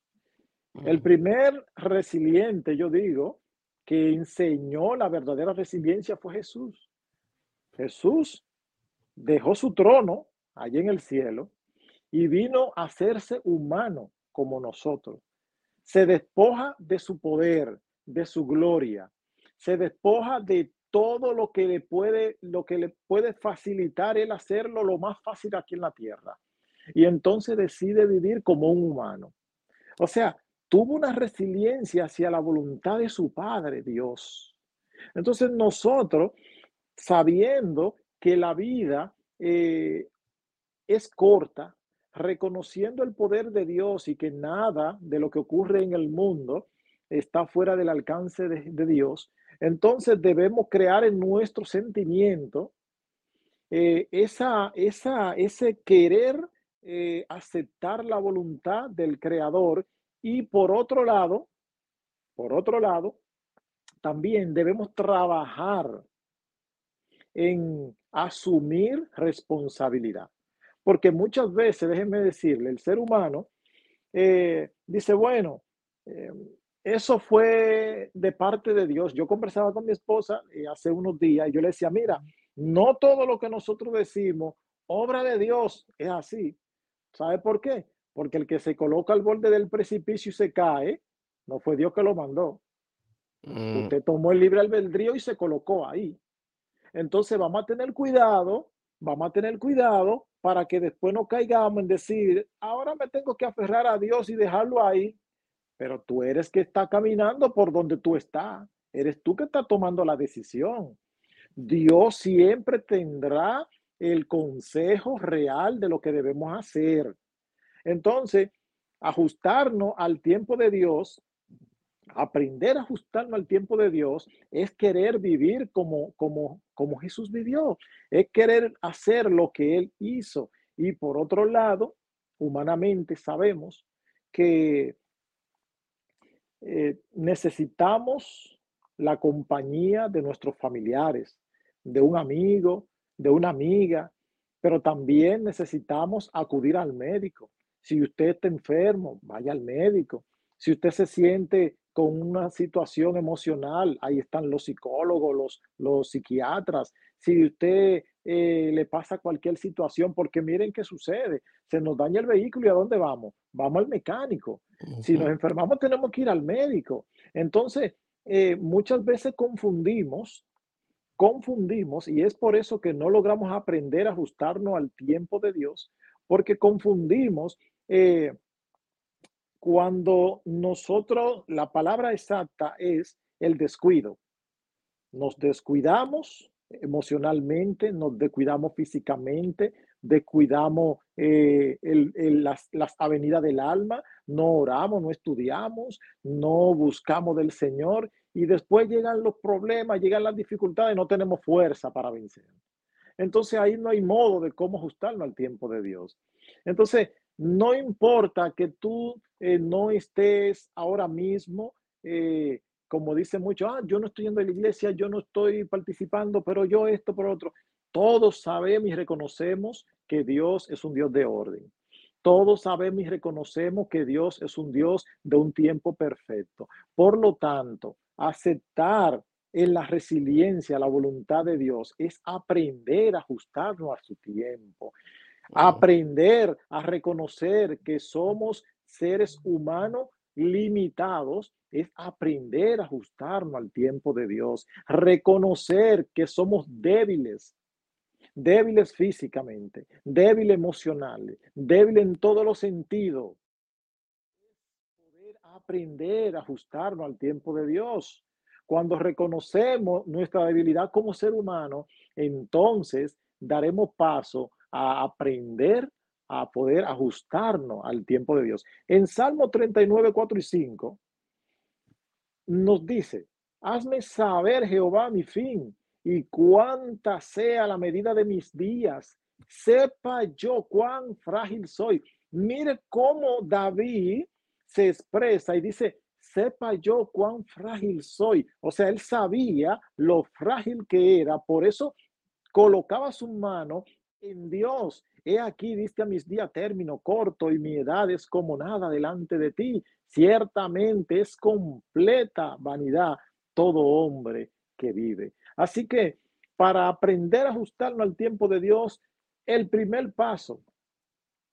El primer resiliente, yo digo, que enseñó la verdadera resiliencia fue Jesús. Jesús dejó su trono allí en el cielo y vino a hacerse humano como nosotros. Se despoja de su poder, de su gloria, se despoja de todo lo que le puede, lo que le puede facilitar el hacerlo lo más fácil aquí en la tierra. Y entonces decide vivir como un humano. O sea, tuvo una resiliencia hacia la voluntad de su Padre, Dios. Entonces nosotros, sabiendo que la vida eh, es corta, reconociendo el poder de Dios y que nada de lo que ocurre en el mundo está fuera del alcance de Dios, entonces debemos crear en nuestro sentimiento eh, esa, esa, ese querer eh, aceptar la voluntad del creador y por otro lado, por otro lado, también debemos trabajar en asumir responsabilidad. Porque muchas veces, déjenme decirle, el ser humano eh, dice, bueno, eso fue de parte de Dios. Yo conversaba con mi esposa eh, hace unos días y yo le decía, mira, no todo lo que nosotros decimos, obra de Dios, es así. ¿Sabe por qué? Porque el que se coloca al borde del precipicio y se cae, no fue Dios que lo mandó. Mm. Usted tomó el libre albedrío y se colocó ahí. Entonces vamos a tener cuidado, vamos a tener cuidado para que después no caigamos en decir, ahora me tengo que aferrar a Dios y dejarlo ahí pero tú eres que está caminando por donde tú estás. Eres tú que está tomando la decisión. Dios siempre tendrá el consejo real de lo que debemos hacer. Entonces, ajustarnos al tiempo de Dios, aprender a ajustarnos al tiempo de Dios, es querer vivir como, como, como Jesús vivió, es querer hacer lo que Él hizo. Y por otro lado, humanamente sabemos que eh, necesitamos la compañía de nuestros familiares, de un amigo, de una amiga, pero también necesitamos acudir al médico. Si usted está enfermo, vaya al médico. Si usted se siente con una situación emocional, ahí están los psicólogos, los, los psiquiatras. Si usted eh, le pasa cualquier situación, porque miren qué sucede, se nos daña el vehículo y a dónde vamos? Vamos al mecánico. Si nos enfermamos tenemos que ir al médico. Entonces, eh, muchas veces confundimos, confundimos, y es por eso que no logramos aprender a ajustarnos al tiempo de Dios, porque confundimos eh, cuando nosotros, la palabra exacta es el descuido. Nos descuidamos emocionalmente, nos descuidamos físicamente, descuidamos eh, las, avenidas del alma, no oramos, no estudiamos, no buscamos del Señor y después llegan los problemas, llegan las dificultades, no tenemos fuerza para vencer. Entonces ahí no hay modo de cómo ajustarnos al tiempo de Dios. Entonces, no importa que tú eh, no estés ahora mismo, eh, como dice mucho, ah, yo no estoy yendo a la iglesia, yo no estoy participando, pero yo esto por otro. Todos sabemos y reconocemos que Dios es un Dios de orden. Todos sabemos y reconocemos que Dios es un Dios de un tiempo perfecto. Por lo tanto, aceptar en la resiliencia la voluntad de Dios es aprender a ajustarnos a su tiempo. Aprender a reconocer que somos seres humanos limitados es aprender a ajustarnos al tiempo de Dios, reconocer que somos débiles, débiles físicamente, débiles emocionales, débiles en todos los sentidos. Poder aprender a ajustarnos al tiempo de Dios. Cuando reconocemos nuestra debilidad como ser humano, entonces daremos paso a aprender a poder ajustarnos al tiempo de Dios. En Salmo 39, 4 y 5 nos dice, hazme saber Jehová mi fin y cuánta sea la medida de mis días. Sepa yo cuán frágil soy. Mire cómo David se expresa y dice, sepa yo cuán frágil soy. O sea, él sabía lo frágil que era, por eso colocaba su mano en Dios. He aquí, diste a mis días término corto y mi edad es como nada delante de ti. Ciertamente es completa vanidad todo hombre que vive. Así que para aprender a ajustarnos al tiempo de Dios, el primer paso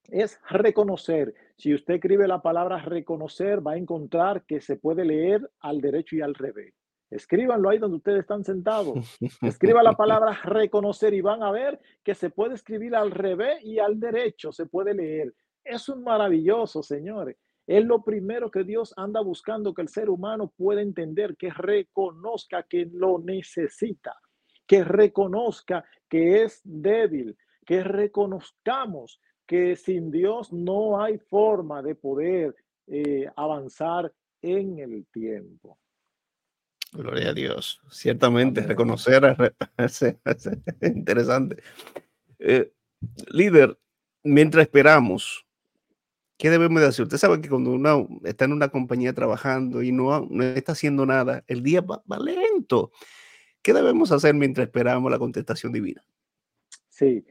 es reconocer. Si usted escribe la palabra reconocer, va a encontrar que se puede leer al derecho y al revés. Escríbanlo ahí donde ustedes están sentados. Escriba la palabra reconocer y van a ver que se puede escribir al revés y al derecho, se puede leer. Es un maravilloso, señores. Es lo primero que Dios anda buscando que el ser humano pueda entender, que reconozca que lo necesita, que reconozca que es débil, que reconozcamos que sin Dios no hay forma de poder eh, avanzar en el tiempo. Gloria a Dios. Ciertamente, reconocer es, interesante. Eh, líder, mientras esperamos, ¿qué debemos de hacer? Usted sabe que cuando uno está en una compañía trabajando y no, no está haciendo nada, el día va, lento. ¿Qué debemos hacer mientras esperamos la contestación divina? Sí,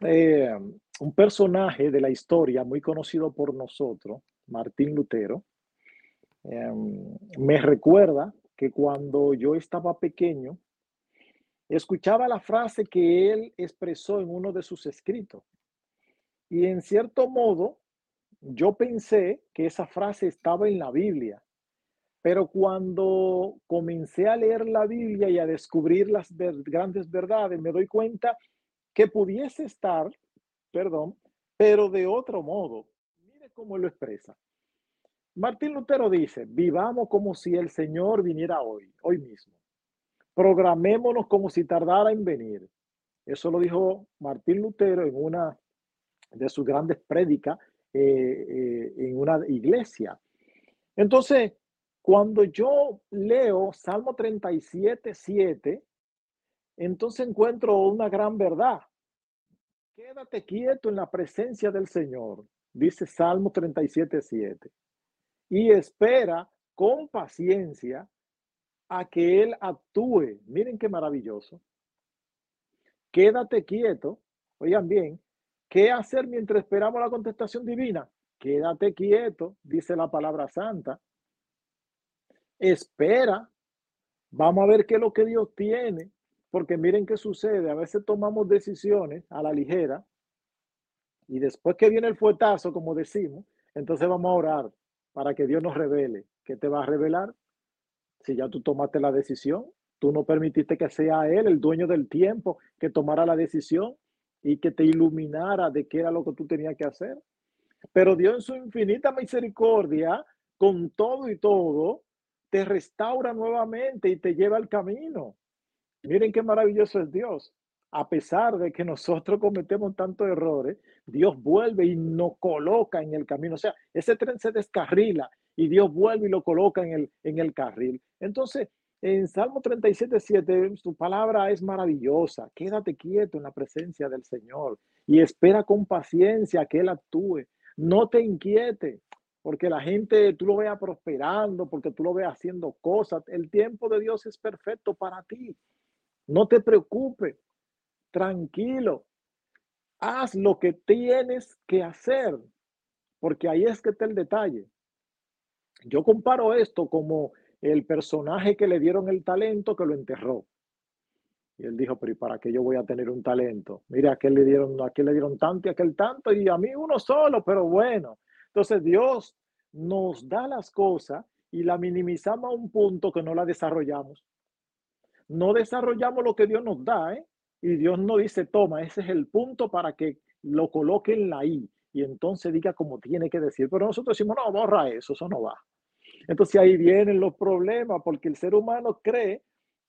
eh, un personaje de la historia muy conocido por nosotros, Martín Lutero, em, me recuerda que cuando yo estaba pequeño, escuchaba la frase que él expresó en uno de sus escritos. Y en cierto modo, yo pensé que esa frase estaba en la Biblia. Pero cuando comencé a leer la Biblia y a descubrir las grandes verdades, me doy cuenta que pudiese estar, perdón, pero de otro modo. Mire cómo lo expresa. Martín Lutero dice, vivamos como si el Señor viniera hoy, hoy mismo. Programémonos como si tardara en venir. Eso lo dijo Martín Lutero en una de sus grandes prédicas eh, en una iglesia. Entonces, cuando yo leo Salmo 37, 7, entonces encuentro una gran verdad. Quédate quieto en la presencia del Señor, dice Salmo 37, 7 y espera con paciencia a que Él actúe. Miren qué maravilloso. Quédate quieto. Oigan bien, ¿qué hacer mientras esperamos la contestación divina? Quédate quieto, dice la palabra santa. Espera. Vamos a ver qué es lo que Dios tiene. Porque miren qué sucede. A veces tomamos decisiones a la ligera y después que viene el fuetazo, como decimos, entonces vamos a orar para que Dios nos revele. ¿Qué te va a revelar? Si ya tú tomaste la decisión, tú no permitiste que sea Él, el dueño del tiempo, que tomara la decisión y que te iluminara de qué era lo que tú tenías que hacer. Pero Dios en su infinita misericordia, con todo y todo, te restaura nuevamente y te lleva al camino. Miren qué maravilloso es Dios a pesar de que nosotros cometemos tantos errores, Dios vuelve y nos coloca en el camino. O sea, ese tren se descarrila y Dios vuelve y lo coloca en el, en el carril. Entonces, en Salmo 37, 7, su palabra es maravillosa. Quédate quieto en la presencia del Señor y espera con paciencia que Él actúe. No te inquiete, porque la gente tú lo veas prosperando, porque tú lo veas haciendo cosas. El tiempo de Dios es perfecto para ti. No te preocupes tranquilo. Haz lo que tienes que hacer, porque ahí es que está el detalle. Yo comparo esto como el personaje que le dieron el talento que lo enterró. Y él dijo, pero ¿y para qué yo voy a tener un talento? Mira, aquel le dieron, a aquel le dieron tanto y aquel tanto, y a mí uno solo, pero bueno. Entonces Dios nos da las cosas y la minimizamos a un punto que no la desarrollamos. No desarrollamos lo que Dios nos da, ¿eh? Y Dios no dice, toma, ese es el punto para que lo coloque en la I y entonces diga como tiene que decir. Pero nosotros decimos, no, borra eso, eso no va. Entonces ahí vienen los problemas porque el ser humano cree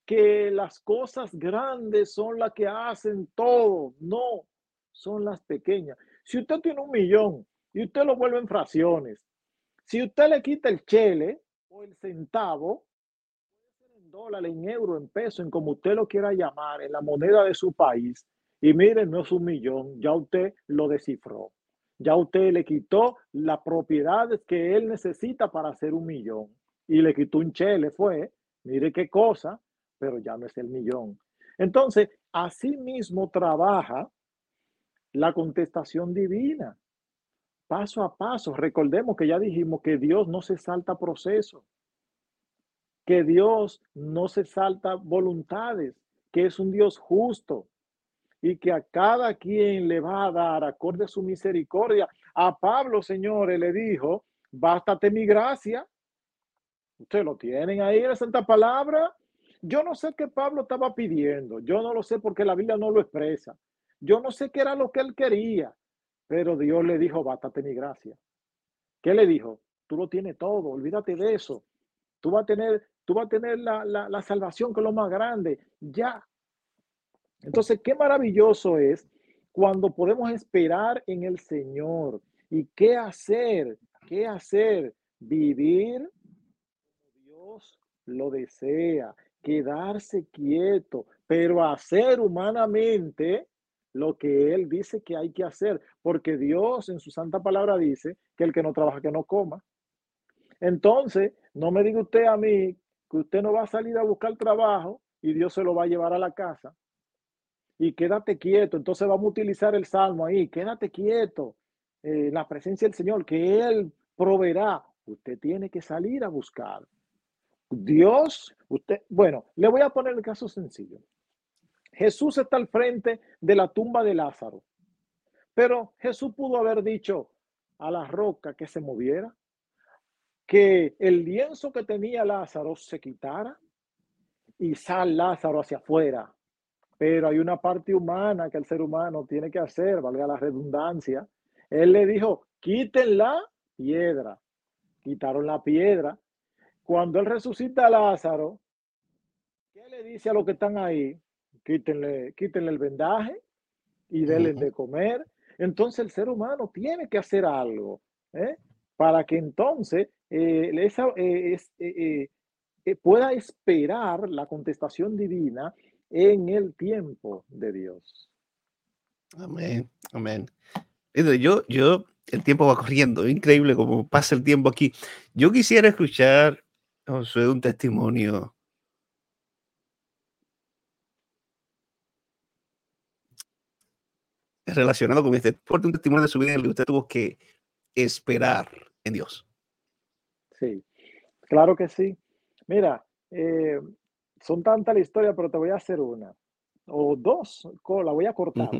que las cosas grandes son las que hacen todo. No, son las pequeñas. Si usted tiene un millón y usted lo vuelve en fracciones, si usted le quita el chele o el centavo, dólar, en euro, en peso, en como usted lo quiera llamar, en la moneda de su país, y miren, no es un millón, ya usted lo descifró. Ya usted le quitó las propiedades que él necesita para hacer un millón. Y le quitó un chele, fue, mire qué cosa, pero ya no es el millón. Entonces, así mismo trabaja la contestación divina, paso a paso. Recordemos que ya dijimos que Dios no se salta procesos, que Dios no se salta voluntades, que es un Dios justo y que a cada quien le va a dar acorde a su misericordia. A Pablo, señores, le dijo, bástate mi gracia. Ustedes lo tienen ahí en la Santa Palabra. Yo no sé qué Pablo estaba pidiendo. Yo no lo sé porque la Biblia no lo expresa. Yo no sé qué era lo que él quería. Pero Dios le dijo, bástate mi gracia. ¿Qué le dijo? Tú lo tienes todo. Olvídate de eso. Tú vas a tener, tú vas a tener la, la, la salvación que es lo más grande. Ya. Entonces, qué maravilloso es cuando podemos esperar en el Señor. ¿Y qué hacer? ¿Qué hacer? Vivir Dios lo desea, quedarse quieto, pero hacer humanamente lo que Él dice que hay que hacer, porque Dios en su santa palabra dice que el que no trabaja, que no coma. Entonces, no me diga usted a mí que usted no va a salir a buscar trabajo y Dios se lo va a llevar a la casa. Y quédate quieto. Entonces vamos a utilizar el salmo ahí. Quédate quieto en la presencia del Señor, que Él proveerá. Usted tiene que salir a buscar. Dios, usted, bueno, le voy a poner el caso sencillo. Jesús está al frente de la tumba de Lázaro, pero Jesús pudo haber dicho a la roca que se moviera, que el lienzo que tenía Lázaro se quitara y sal Lázaro hacia afuera. Pero hay una parte humana que el ser humano tiene que hacer, valga la redundancia. Él le dijo, quiten la piedra. Quitaron la piedra cuando él resucita a Lázaro, ¿qué le dice a los que están ahí? Quítenle, quítenle el vendaje y denle de comer. Entonces el ser humano tiene que hacer algo ¿eh? para que entonces eh, esa, eh, pueda esperar la contestación divina en el tiempo de Dios. Amén, amén. Yo, yo, el tiempo va corriendo, increíble como pasa el tiempo aquí. Yo quisiera escuchar Josué, un testimonio. Relacionado con este, fuerte un testimonio de su vida en el que usted tuvo que esperar en Dios. Sí, claro que sí. Mira, eh, son tantas la historia, pero te voy a hacer una o dos, la voy a cortar.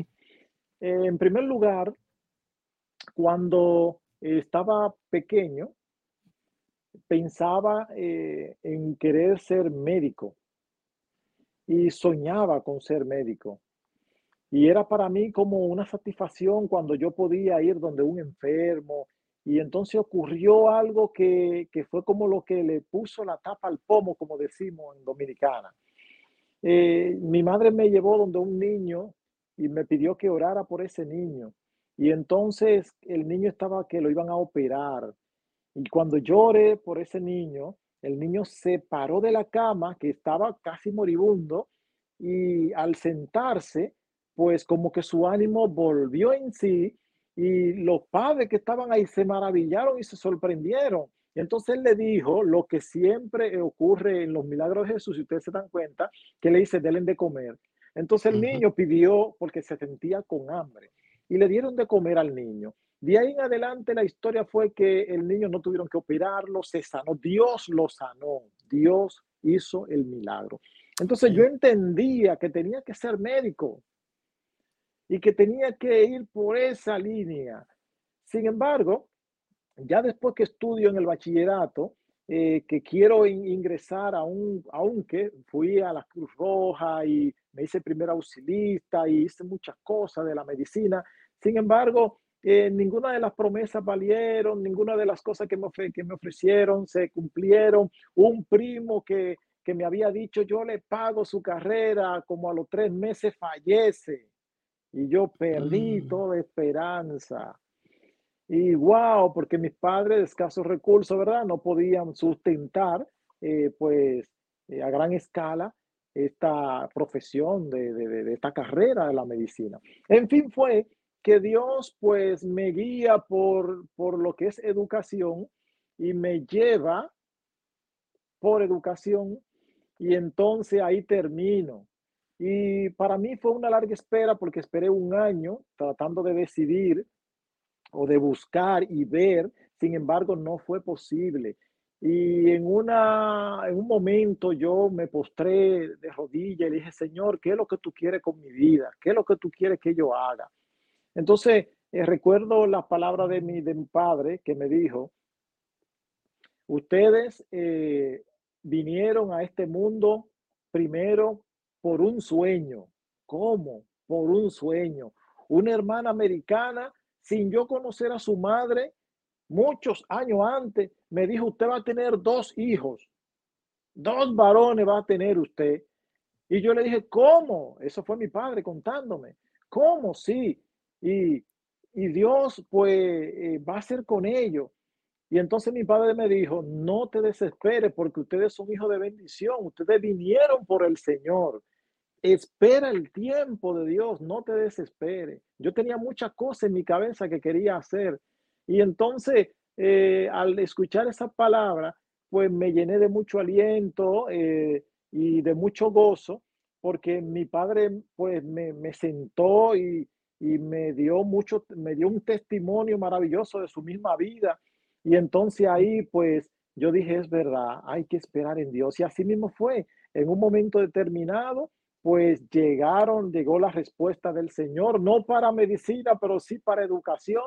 en primer lugar, cuando estaba pequeño, pensaba eh, en querer ser médico y soñaba con ser médico. Y era para mí como una satisfacción cuando yo podía ir donde un enfermo. Y entonces ocurrió algo que, fue como lo que le puso la tapa al pomo, como decimos en Dominicana. Eh, mi madre me llevó donde un niño y me pidió que orara por ese niño. Y entonces el niño estaba que lo iban a operar. Y cuando lloré por ese niño, el niño se paró de la cama, que estaba casi moribundo, y al sentarse, pues como que su ánimo volvió en sí, y los padres que estaban ahí se maravillaron y se sorprendieron. Entonces él le dijo lo que siempre ocurre en los milagros de Jesús, si ustedes se dan cuenta, que le dice, denle de comer. Entonces el niño pidió porque se sentía con hambre y le dieron de comer al niño. De ahí en adelante la historia fue que el niño no tuvieron que operarlo, se sanó, Dios lo sanó, Dios hizo el milagro. Entonces yo entendía que tenía que ser médico y que tenía que ir por esa línea. Sin embargo, ya después que estudio en el bachillerato, eh, que quiero ingresar a un, aunque fui a la Cruz Roja y me hice primer auxilista y hice muchas cosas de la medicina. Sin embargo, eh, ninguna de las promesas valieron, ninguna de las cosas que me, que me ofrecieron se cumplieron. Un primo que, que me había dicho yo le pago su carrera, como a los tres meses fallece. Y yo perdí mm. toda esperanza. Y wow, porque mis padres de escasos recursos, ¿verdad? No podían sustentar, eh, pues, eh, a gran escala esta profesión de, de, de, esta carrera de la medicina. En fin, fue que Dios pues me guía por, por lo que es educación y me lleva por educación y entonces ahí termino. Y para mí fue una larga espera porque esperé un año tratando de decidir o de buscar y ver, sin embargo no fue posible. Y en, una, en un momento yo me postré de rodillas y dije, Señor, ¿qué es lo que tú quieres con mi vida? ¿Qué es lo que tú quieres que yo haga? Entonces, eh, recuerdo las palabras de mi, de mi padre que me dijo, ustedes eh, vinieron a este mundo primero por un sueño. ¿Cómo? Por un sueño. Una hermana americana, sin yo conocer a su madre, muchos años antes, me dijo, usted va a tener dos hijos, dos varones va a tener usted. Y yo le dije, ¿cómo? Eso fue mi padre contándome. ¿Cómo? Sí. Y, y Dios pues eh, va a ser con ellos. Y entonces mi padre me dijo, no te desesperes porque ustedes son hijos de bendición, ustedes vinieron por el Señor. Espera el tiempo de Dios, no te desesperes. Yo tenía muchas cosas en mi cabeza que quería hacer. Y entonces, eh, al escuchar esa palabra, pues me llené de mucho aliento eh, y de mucho gozo, porque mi padre pues me, me sentó y, y me dio mucho, me dio un testimonio maravilloso de su misma vida y entonces ahí pues yo dije, es verdad, hay que esperar en Dios. Y así mismo fue. En un momento determinado, pues llegaron, llegó la respuesta del Señor, no para medicina, pero sí para educación.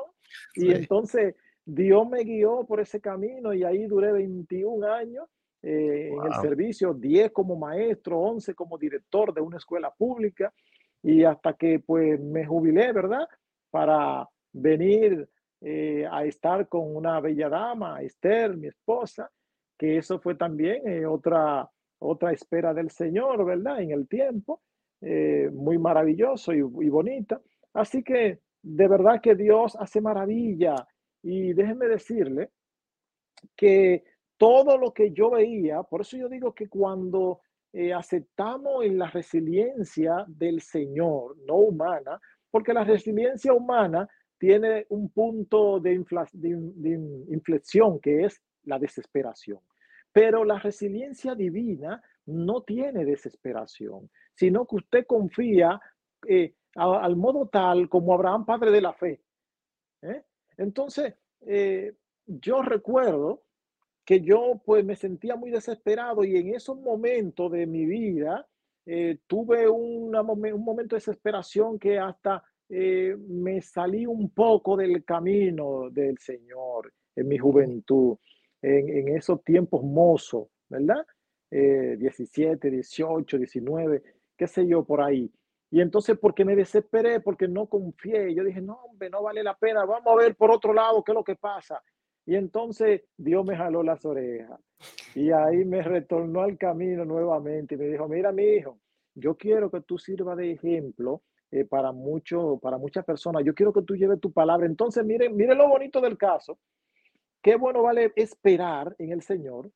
Y entonces Dios me guió por ese camino y ahí duré 21 años eh, en el servicio, 10 como maestro, 11 como director de una escuela pública y hasta que pues me jubilé, ¿verdad? Para venir eh, a estar con una bella dama, Esther, mi esposa, que eso fue también eh, otra, otra espera del Señor, ¿verdad? En el tiempo, eh, muy maravilloso y, y, bonita. Así que de verdad que Dios hace maravilla. Y déjenme decirle que todo lo que yo veía, por eso yo digo que cuando aceptamos en la resiliencia del Señor, no humana, porque la resiliencia humana tiene un punto de, inflexión que es la desesperación. Pero la resiliencia divina no tiene desesperación, sino que usted confía eh, al modo tal como Abraham, padre de la fe. ¿eh? Entonces, eh, yo recuerdo que yo pues me sentía muy desesperado y en esos momentos de mi vida tuve un momento de desesperación que hasta me salí un poco del camino del Señor en mi juventud, en, esos tiempos mozos, ¿verdad? 17, 18, 19, qué sé yo, por ahí. Y entonces, porque me desesperé, porque no confié, yo dije, no, hombre, no vale la pena, vamos a ver por otro lado qué es lo que pasa. Y entonces Dios me jaló las orejas y ahí me retornó al camino nuevamente y me dijo, mira, mi hijo, yo quiero que tú sirvas de ejemplo eh, para, mucho, para muchas personas. Yo quiero que tú lleves tu palabra. Entonces, miren, miren lo bonito del caso. Qué bueno vale esperar en el Señor,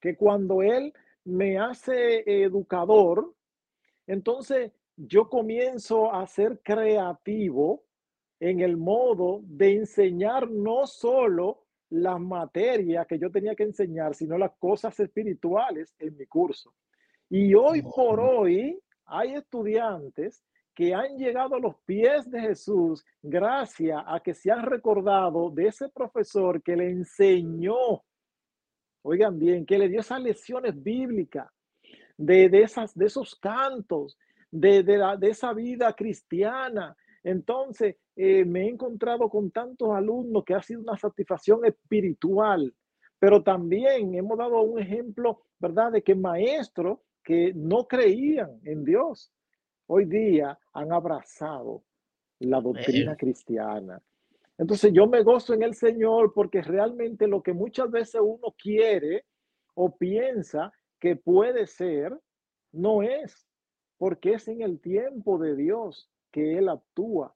que cuando Él me hace educador, entonces yo comienzo a ser creativo en el modo de enseñar no solo las materias que yo tenía que enseñar, sino las cosas espirituales en mi curso. Y hoy por hoy hay estudiantes que han llegado a los pies de Jesús gracias a que se han recordado de ese profesor que le enseñó, oigan bien, que le dio esas lecciones bíblicas, de, de, esas, de esos cantos, de, de, la, de esa vida cristiana. Entonces, eh, me he encontrado con tantos alumnos que ha sido una satisfacción espiritual, pero también hemos dado un ejemplo, ¿verdad?, de que maestros que no creían en Dios, hoy día han abrazado la doctrina cristiana. Entonces yo me gozo en el Señor porque realmente lo que muchas veces uno quiere o piensa que puede ser, no es, porque es en el tiempo de Dios que Él actúa.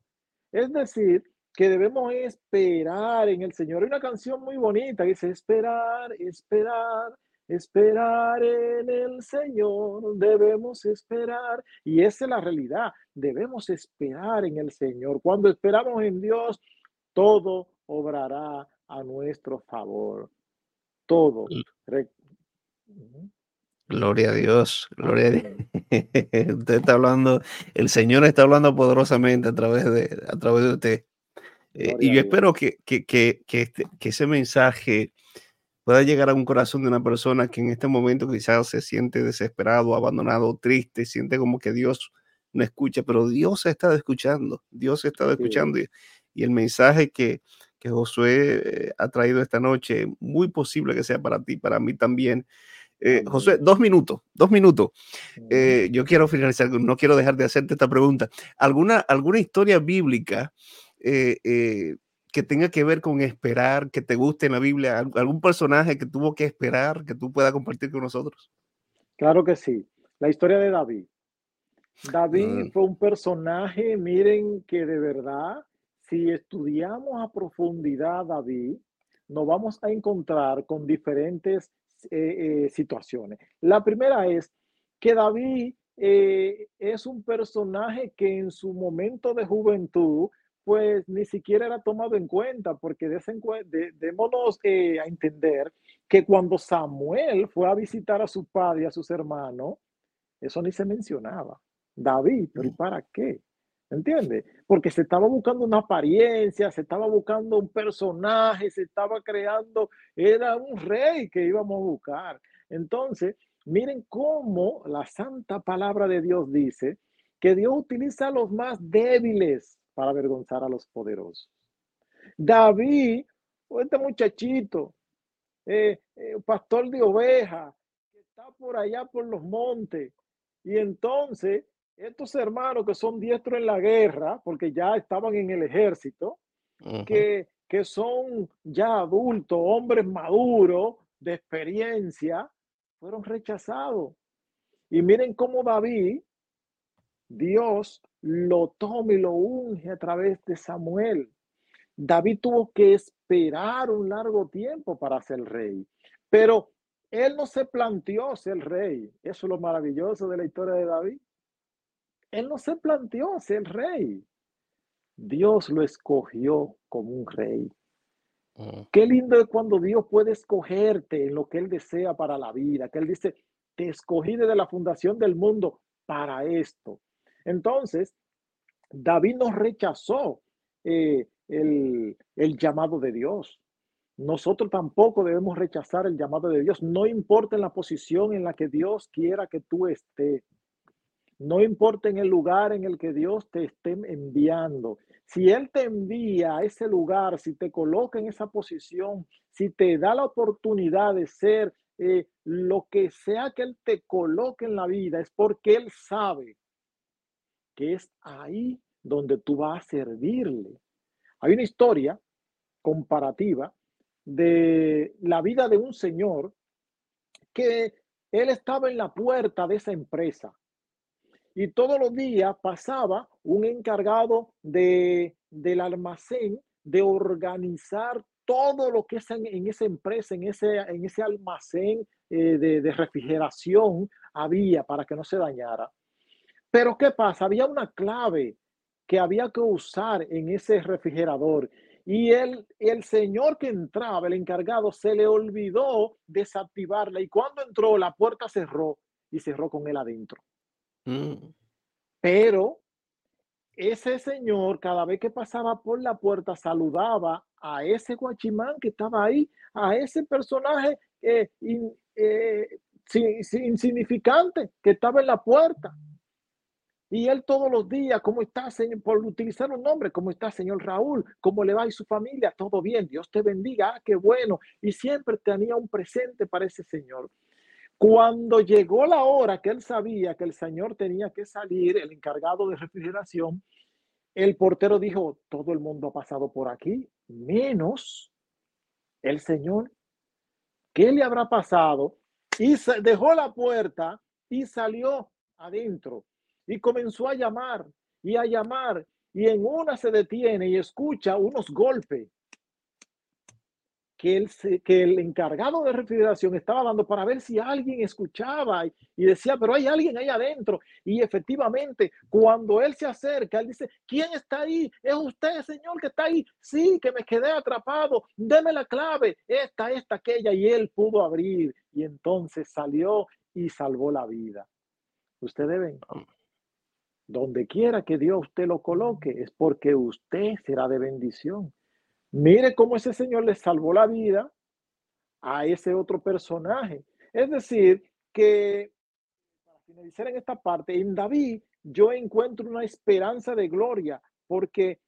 Es decir, que debemos esperar en el Señor. Hay una canción muy bonita que dice, esperar, esperar, Esperar en el Señor, debemos esperar. Y esa es la realidad, debemos esperar en el Señor. Cuando esperamos en Dios, todo obrará a nuestro favor. Todo. Gloria a Dios, gloria a Dios. Usted está hablando, el Señor está hablando poderosamente a través de, a través de usted. Eh, y yo espero que, que, que, que, este, que ese mensaje pueda llegar a un corazón de una persona que en este momento quizás se siente desesperado, abandonado, triste, siente como que Dios no escucha, pero Dios ha estado escuchando, Dios ha estado escuchando. Y, y, el mensaje que, que Josué eh, ha traído esta noche, muy posible que sea para ti, para mí también. Eh, Josué, dos minutos, dos minutos. Eh, yo quiero finalizar, no quiero dejar de hacerte esta pregunta. ¿Alguna, alguna historia bíblica eh, eh que tenga que ver con esperar, que te guste en la Biblia, algún personaje que tuvo que esperar, que tú puedas compartir con nosotros? Claro que sí. La historia de David. David mm. fue un personaje, miren que de verdad, si estudiamos a profundidad a David, nos vamos a encontrar con diferentes eh, eh, situaciones. La primera es que David eh, es un personaje que en su momento de juventud pues ni siquiera era tomado en cuenta, porque de, démonos eh, a entender que cuando Samuel fue a visitar a su padre y a sus hermanos, eso ni se mencionaba. David, pero ¿y para qué? ¿Entiendes? Porque se estaba buscando una apariencia, se estaba buscando un personaje, se estaba creando, era un rey que íbamos a buscar. Entonces, miren cómo la santa palabra de Dios dice que Dios utiliza a los más débiles para avergonzar a los poderosos. David, este muchachito, eh, eh, pastor de oveja, que está por allá por los montes, y entonces estos hermanos que son diestros en la guerra, porque ya estaban en el ejército, que, que son ya adultos, hombres maduros, de experiencia, fueron rechazados. Y miren cómo David, Dios lo toma y lo unge a través de Samuel. David tuvo que esperar un largo tiempo para ser rey, pero él no se planteó ser rey. Eso es lo maravilloso de la historia de David. Él no se planteó ser rey. Dios lo escogió como un rey. Mm. Qué lindo es cuando Dios puede escogerte en lo que Él desea para la vida, que Él dice, te escogí desde la fundación del mundo para esto. Entonces, David no rechazó eh, el, llamado de Dios. Nosotros tampoco debemos rechazar el llamado de Dios. No importa en la posición en la que Dios quiera que tú estés. No importa en el lugar en el que Dios te esté enviando. Si Él te envía a ese lugar, si te coloca en esa posición, si te da la oportunidad de ser eh, lo que sea que Él te coloque en la vida, es porque Él sabe que es ahí donde tú vas a servirle. Hay una historia comparativa de la vida de un señor que él estaba en la puerta de esa empresa y todos los días pasaba un encargado de, del almacén de organizar todo lo que es en, esa empresa, en ese, en ese almacén eh, de, de refrigeración había para que no se dañara. Pero ¿qué pasa? Había una clave que había que usar en ese refrigerador y el, el señor que entraba, el encargado, se le olvidó desactivarla y cuando entró la puerta cerró y cerró con él adentro. Mm. Pero ese señor cada vez que pasaba por la puerta saludaba a ese guachimán que estaba ahí, a ese personaje eh, eh, insignificante que estaba en la puerta. Y él todos los días, ¿cómo está, señor? Por utilizar un nombre, ¿cómo está, señor Raúl? ¿Cómo le va y su familia? Todo bien, Dios te bendiga, ah, qué bueno. Y siempre tenía un presente para ese señor. Cuando llegó la hora que él sabía que el señor tenía que salir, el encargado de refrigeración, el portero dijo, todo el mundo ha pasado por aquí, menos el señor. ¿Qué le habrá pasado? Y se dejó la puerta y salió adentro y comenzó a llamar y a llamar y en una se detiene y escucha unos golpes que el, que el encargado de refrigeración estaba dando para ver si alguien escuchaba y, decía, pero hay alguien ahí adentro. Y efectivamente, cuando él se acerca, él dice, ¿quién está ahí? ¿Es usted, señor, que está ahí? Sí, que me quedé atrapado. Deme la clave, esta, esta, aquella. Y él pudo abrir y entonces salió y salvó la vida. Ustedes ven, donde quiera que Dios usted lo coloque, es porque usted será de bendición. Mire cómo ese Señor le salvó la vida a ese otro personaje. Es decir, que para finalizar en esta parte, en David yo encuentro una esperanza de gloria, porque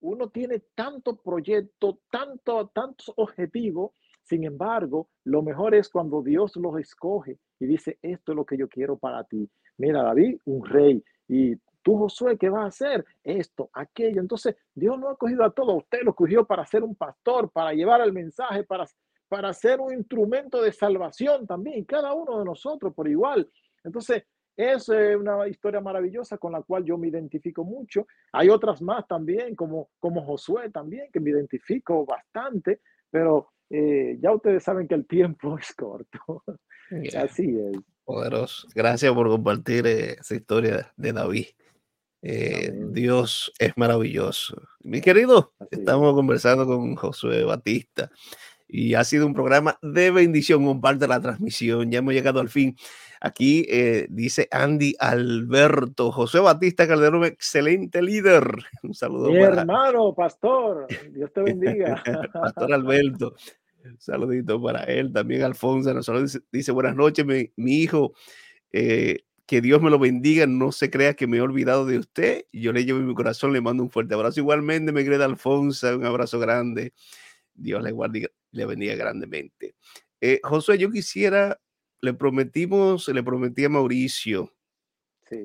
uno tiene tanto proyecto, tanto, tantos objetivos, sin embargo, lo mejor es cuando Dios los escoge y dice, esto es lo que yo quiero para ti. Mira, David, un rey, y tú, Josué, ¿qué vas a hacer? Esto, aquello. Entonces, Dios no ha cogido a todo. Usted lo cogió para ser un pastor, para llevar el mensaje, para, para ser un instrumento de salvación también. Cada uno de nosotros por igual. Entonces, es una historia maravillosa con la cual yo me identifico mucho. Hay otras más también, como, como Josué también, que me identifico bastante, pero eh, ya ustedes saben que el tiempo es corto. Así es. Poderoso. Gracias por compartir eh, esa historia de David. Eh, Dios es maravilloso. Mi querido, estamos conversando con Josué Batista y ha sido un programa de bendición. Comparte la transmisión. Ya hemos llegado al fin. Aquí eh, dice Andy Alberto, José Batista Calderón, excelente líder. Un saludo. Mi hermano, pastor, Dios te bendiga. pastor Alberto, un saludito para él. También Alfonso nos dice, buenas noches, mi, hijo. Eh, que Dios me lo bendiga, no se crea que me he olvidado de usted. Yo le llevo en mi corazón, le mando un fuerte abrazo. Igualmente, me queda Alfonso, un abrazo grande. Dios le guarde le bendiga grandemente. Eh, José, yo quisiera le prometimos, le prometí a Mauricio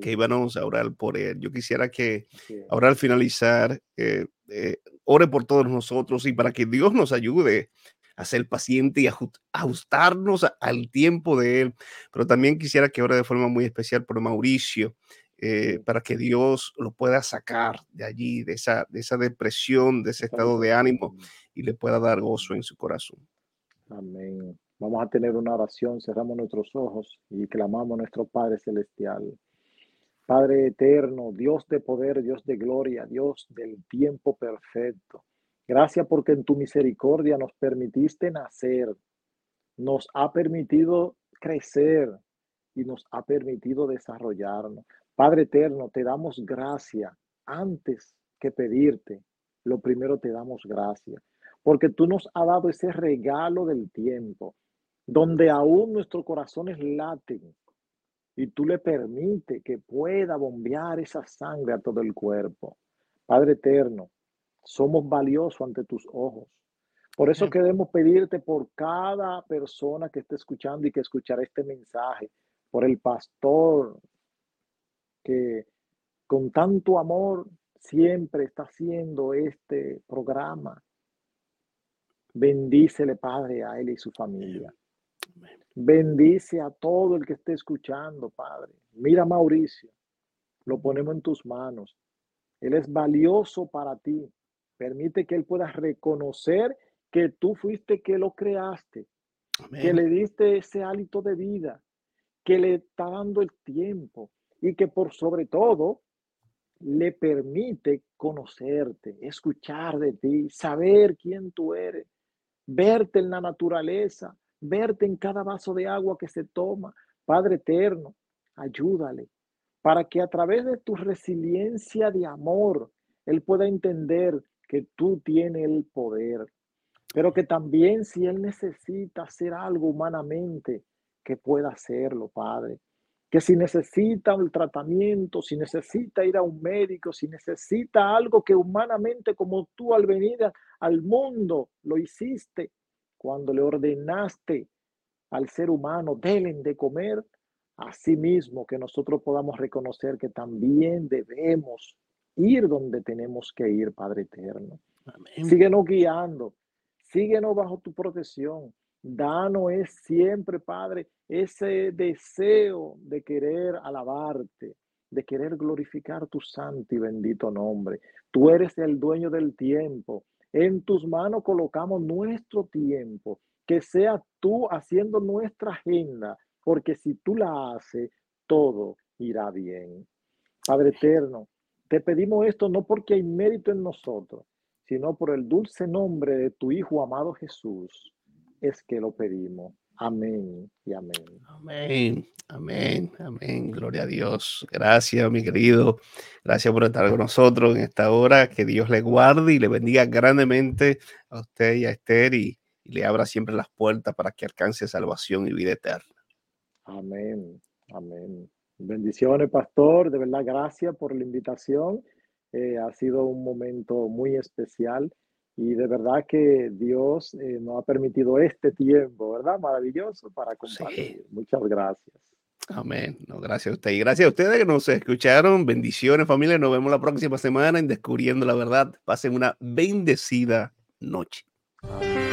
que íbamos a orar por él. Yo quisiera que ahora al finalizar, eh, eh, ore por todos nosotros y para que Dios nos ayude a ser paciente y ajustarnos al tiempo de él. Pero también quisiera que ore de forma muy especial por Mauricio. Eh, para que Dios lo pueda sacar de allí, de esa, de esa depresión, de ese estado de ánimo y le pueda dar gozo en su corazón. Amén. Vamos a tener una oración, cerramos nuestros ojos y clamamos a nuestro Padre Celestial. Padre eterno, Dios de poder, Dios de gloria, Dios del tiempo perfecto. Gracias porque en tu misericordia nos permitiste nacer, nos ha permitido crecer y nos ha permitido desarrollarnos. Padre eterno, te damos gracias antes que pedirte. Lo primero te damos gracias porque tú nos has dado ese regalo del tiempo donde aún nuestros corazones laten y tú le permites que pueda bombear esa sangre a todo el cuerpo. Padre eterno, somos valiosos ante tus ojos. Por eso queremos pedirte por cada persona que esté escuchando y que escuchará este mensaje, por el pastor que con tanto amor siempre está haciendo este programa. Bendícele, Padre, a él y su familia. Bendice a todo el que esté escuchando, Padre. Mira Mauricio, lo ponemos en tus manos. Él es valioso para ti. Permite que él pueda reconocer que tú fuiste que lo creaste, que le diste ese hálito de vida, que le está dando el tiempo y que por sobre todo le permite conocerte, escuchar de ti, saber quién tú eres, verte en la naturaleza, verte en cada vaso de agua que se toma. Padre eterno, ayúdale para que a través de tu resiliencia de amor, Él pueda entender que tú tienes el poder, pero que también si Él necesita hacer algo humanamente, que pueda hacerlo, Padre. Que si necesita el tratamiento, si necesita ir a un médico, si necesita algo que humanamente como tú al venir al mundo lo hiciste, cuando le ordenaste al ser humano, deben de comer, mismo que nosotros podamos reconocer que también debemos ir donde tenemos que ir, Padre eterno. Síguenos guiando, síguenos bajo tu protección. Danos es siempre, Padre, ese deseo de querer alabarte, de querer glorificar tu santo y bendito nombre. Tú eres el dueño del tiempo. En tus manos colocamos nuestro tiempo, que sea tú haciendo nuestra agenda, porque si tú la haces, todo irá bien. Padre eterno, te pedimos esto no porque hay mérito en nosotros, sino por el dulce nombre de tu Hijo amado Jesús, es que lo pedimos. Amén y amén. Amén. Amén, amén, gloria a Dios. Gracias, mi querido. Gracias por estar con nosotros en esta hora. Que Dios le guarde y le bendiga grandemente a usted y a Esther y, y le abra siempre las puertas para que alcance salvación y vida eterna. Amén, amén. Bendiciones, pastor. De verdad, gracias por la invitación. Eh, ha sido un momento muy especial y de verdad que Dios eh, nos ha permitido este tiempo, ¿verdad? Maravilloso para compartir. Muchas gracias. Amén. No, gracias a usted. Y gracias a ustedes que nos escucharon. Bendiciones, familia. Nos vemos la próxima semana en Descubriendo la Verdad. Pasen una bendecida noche. Amén.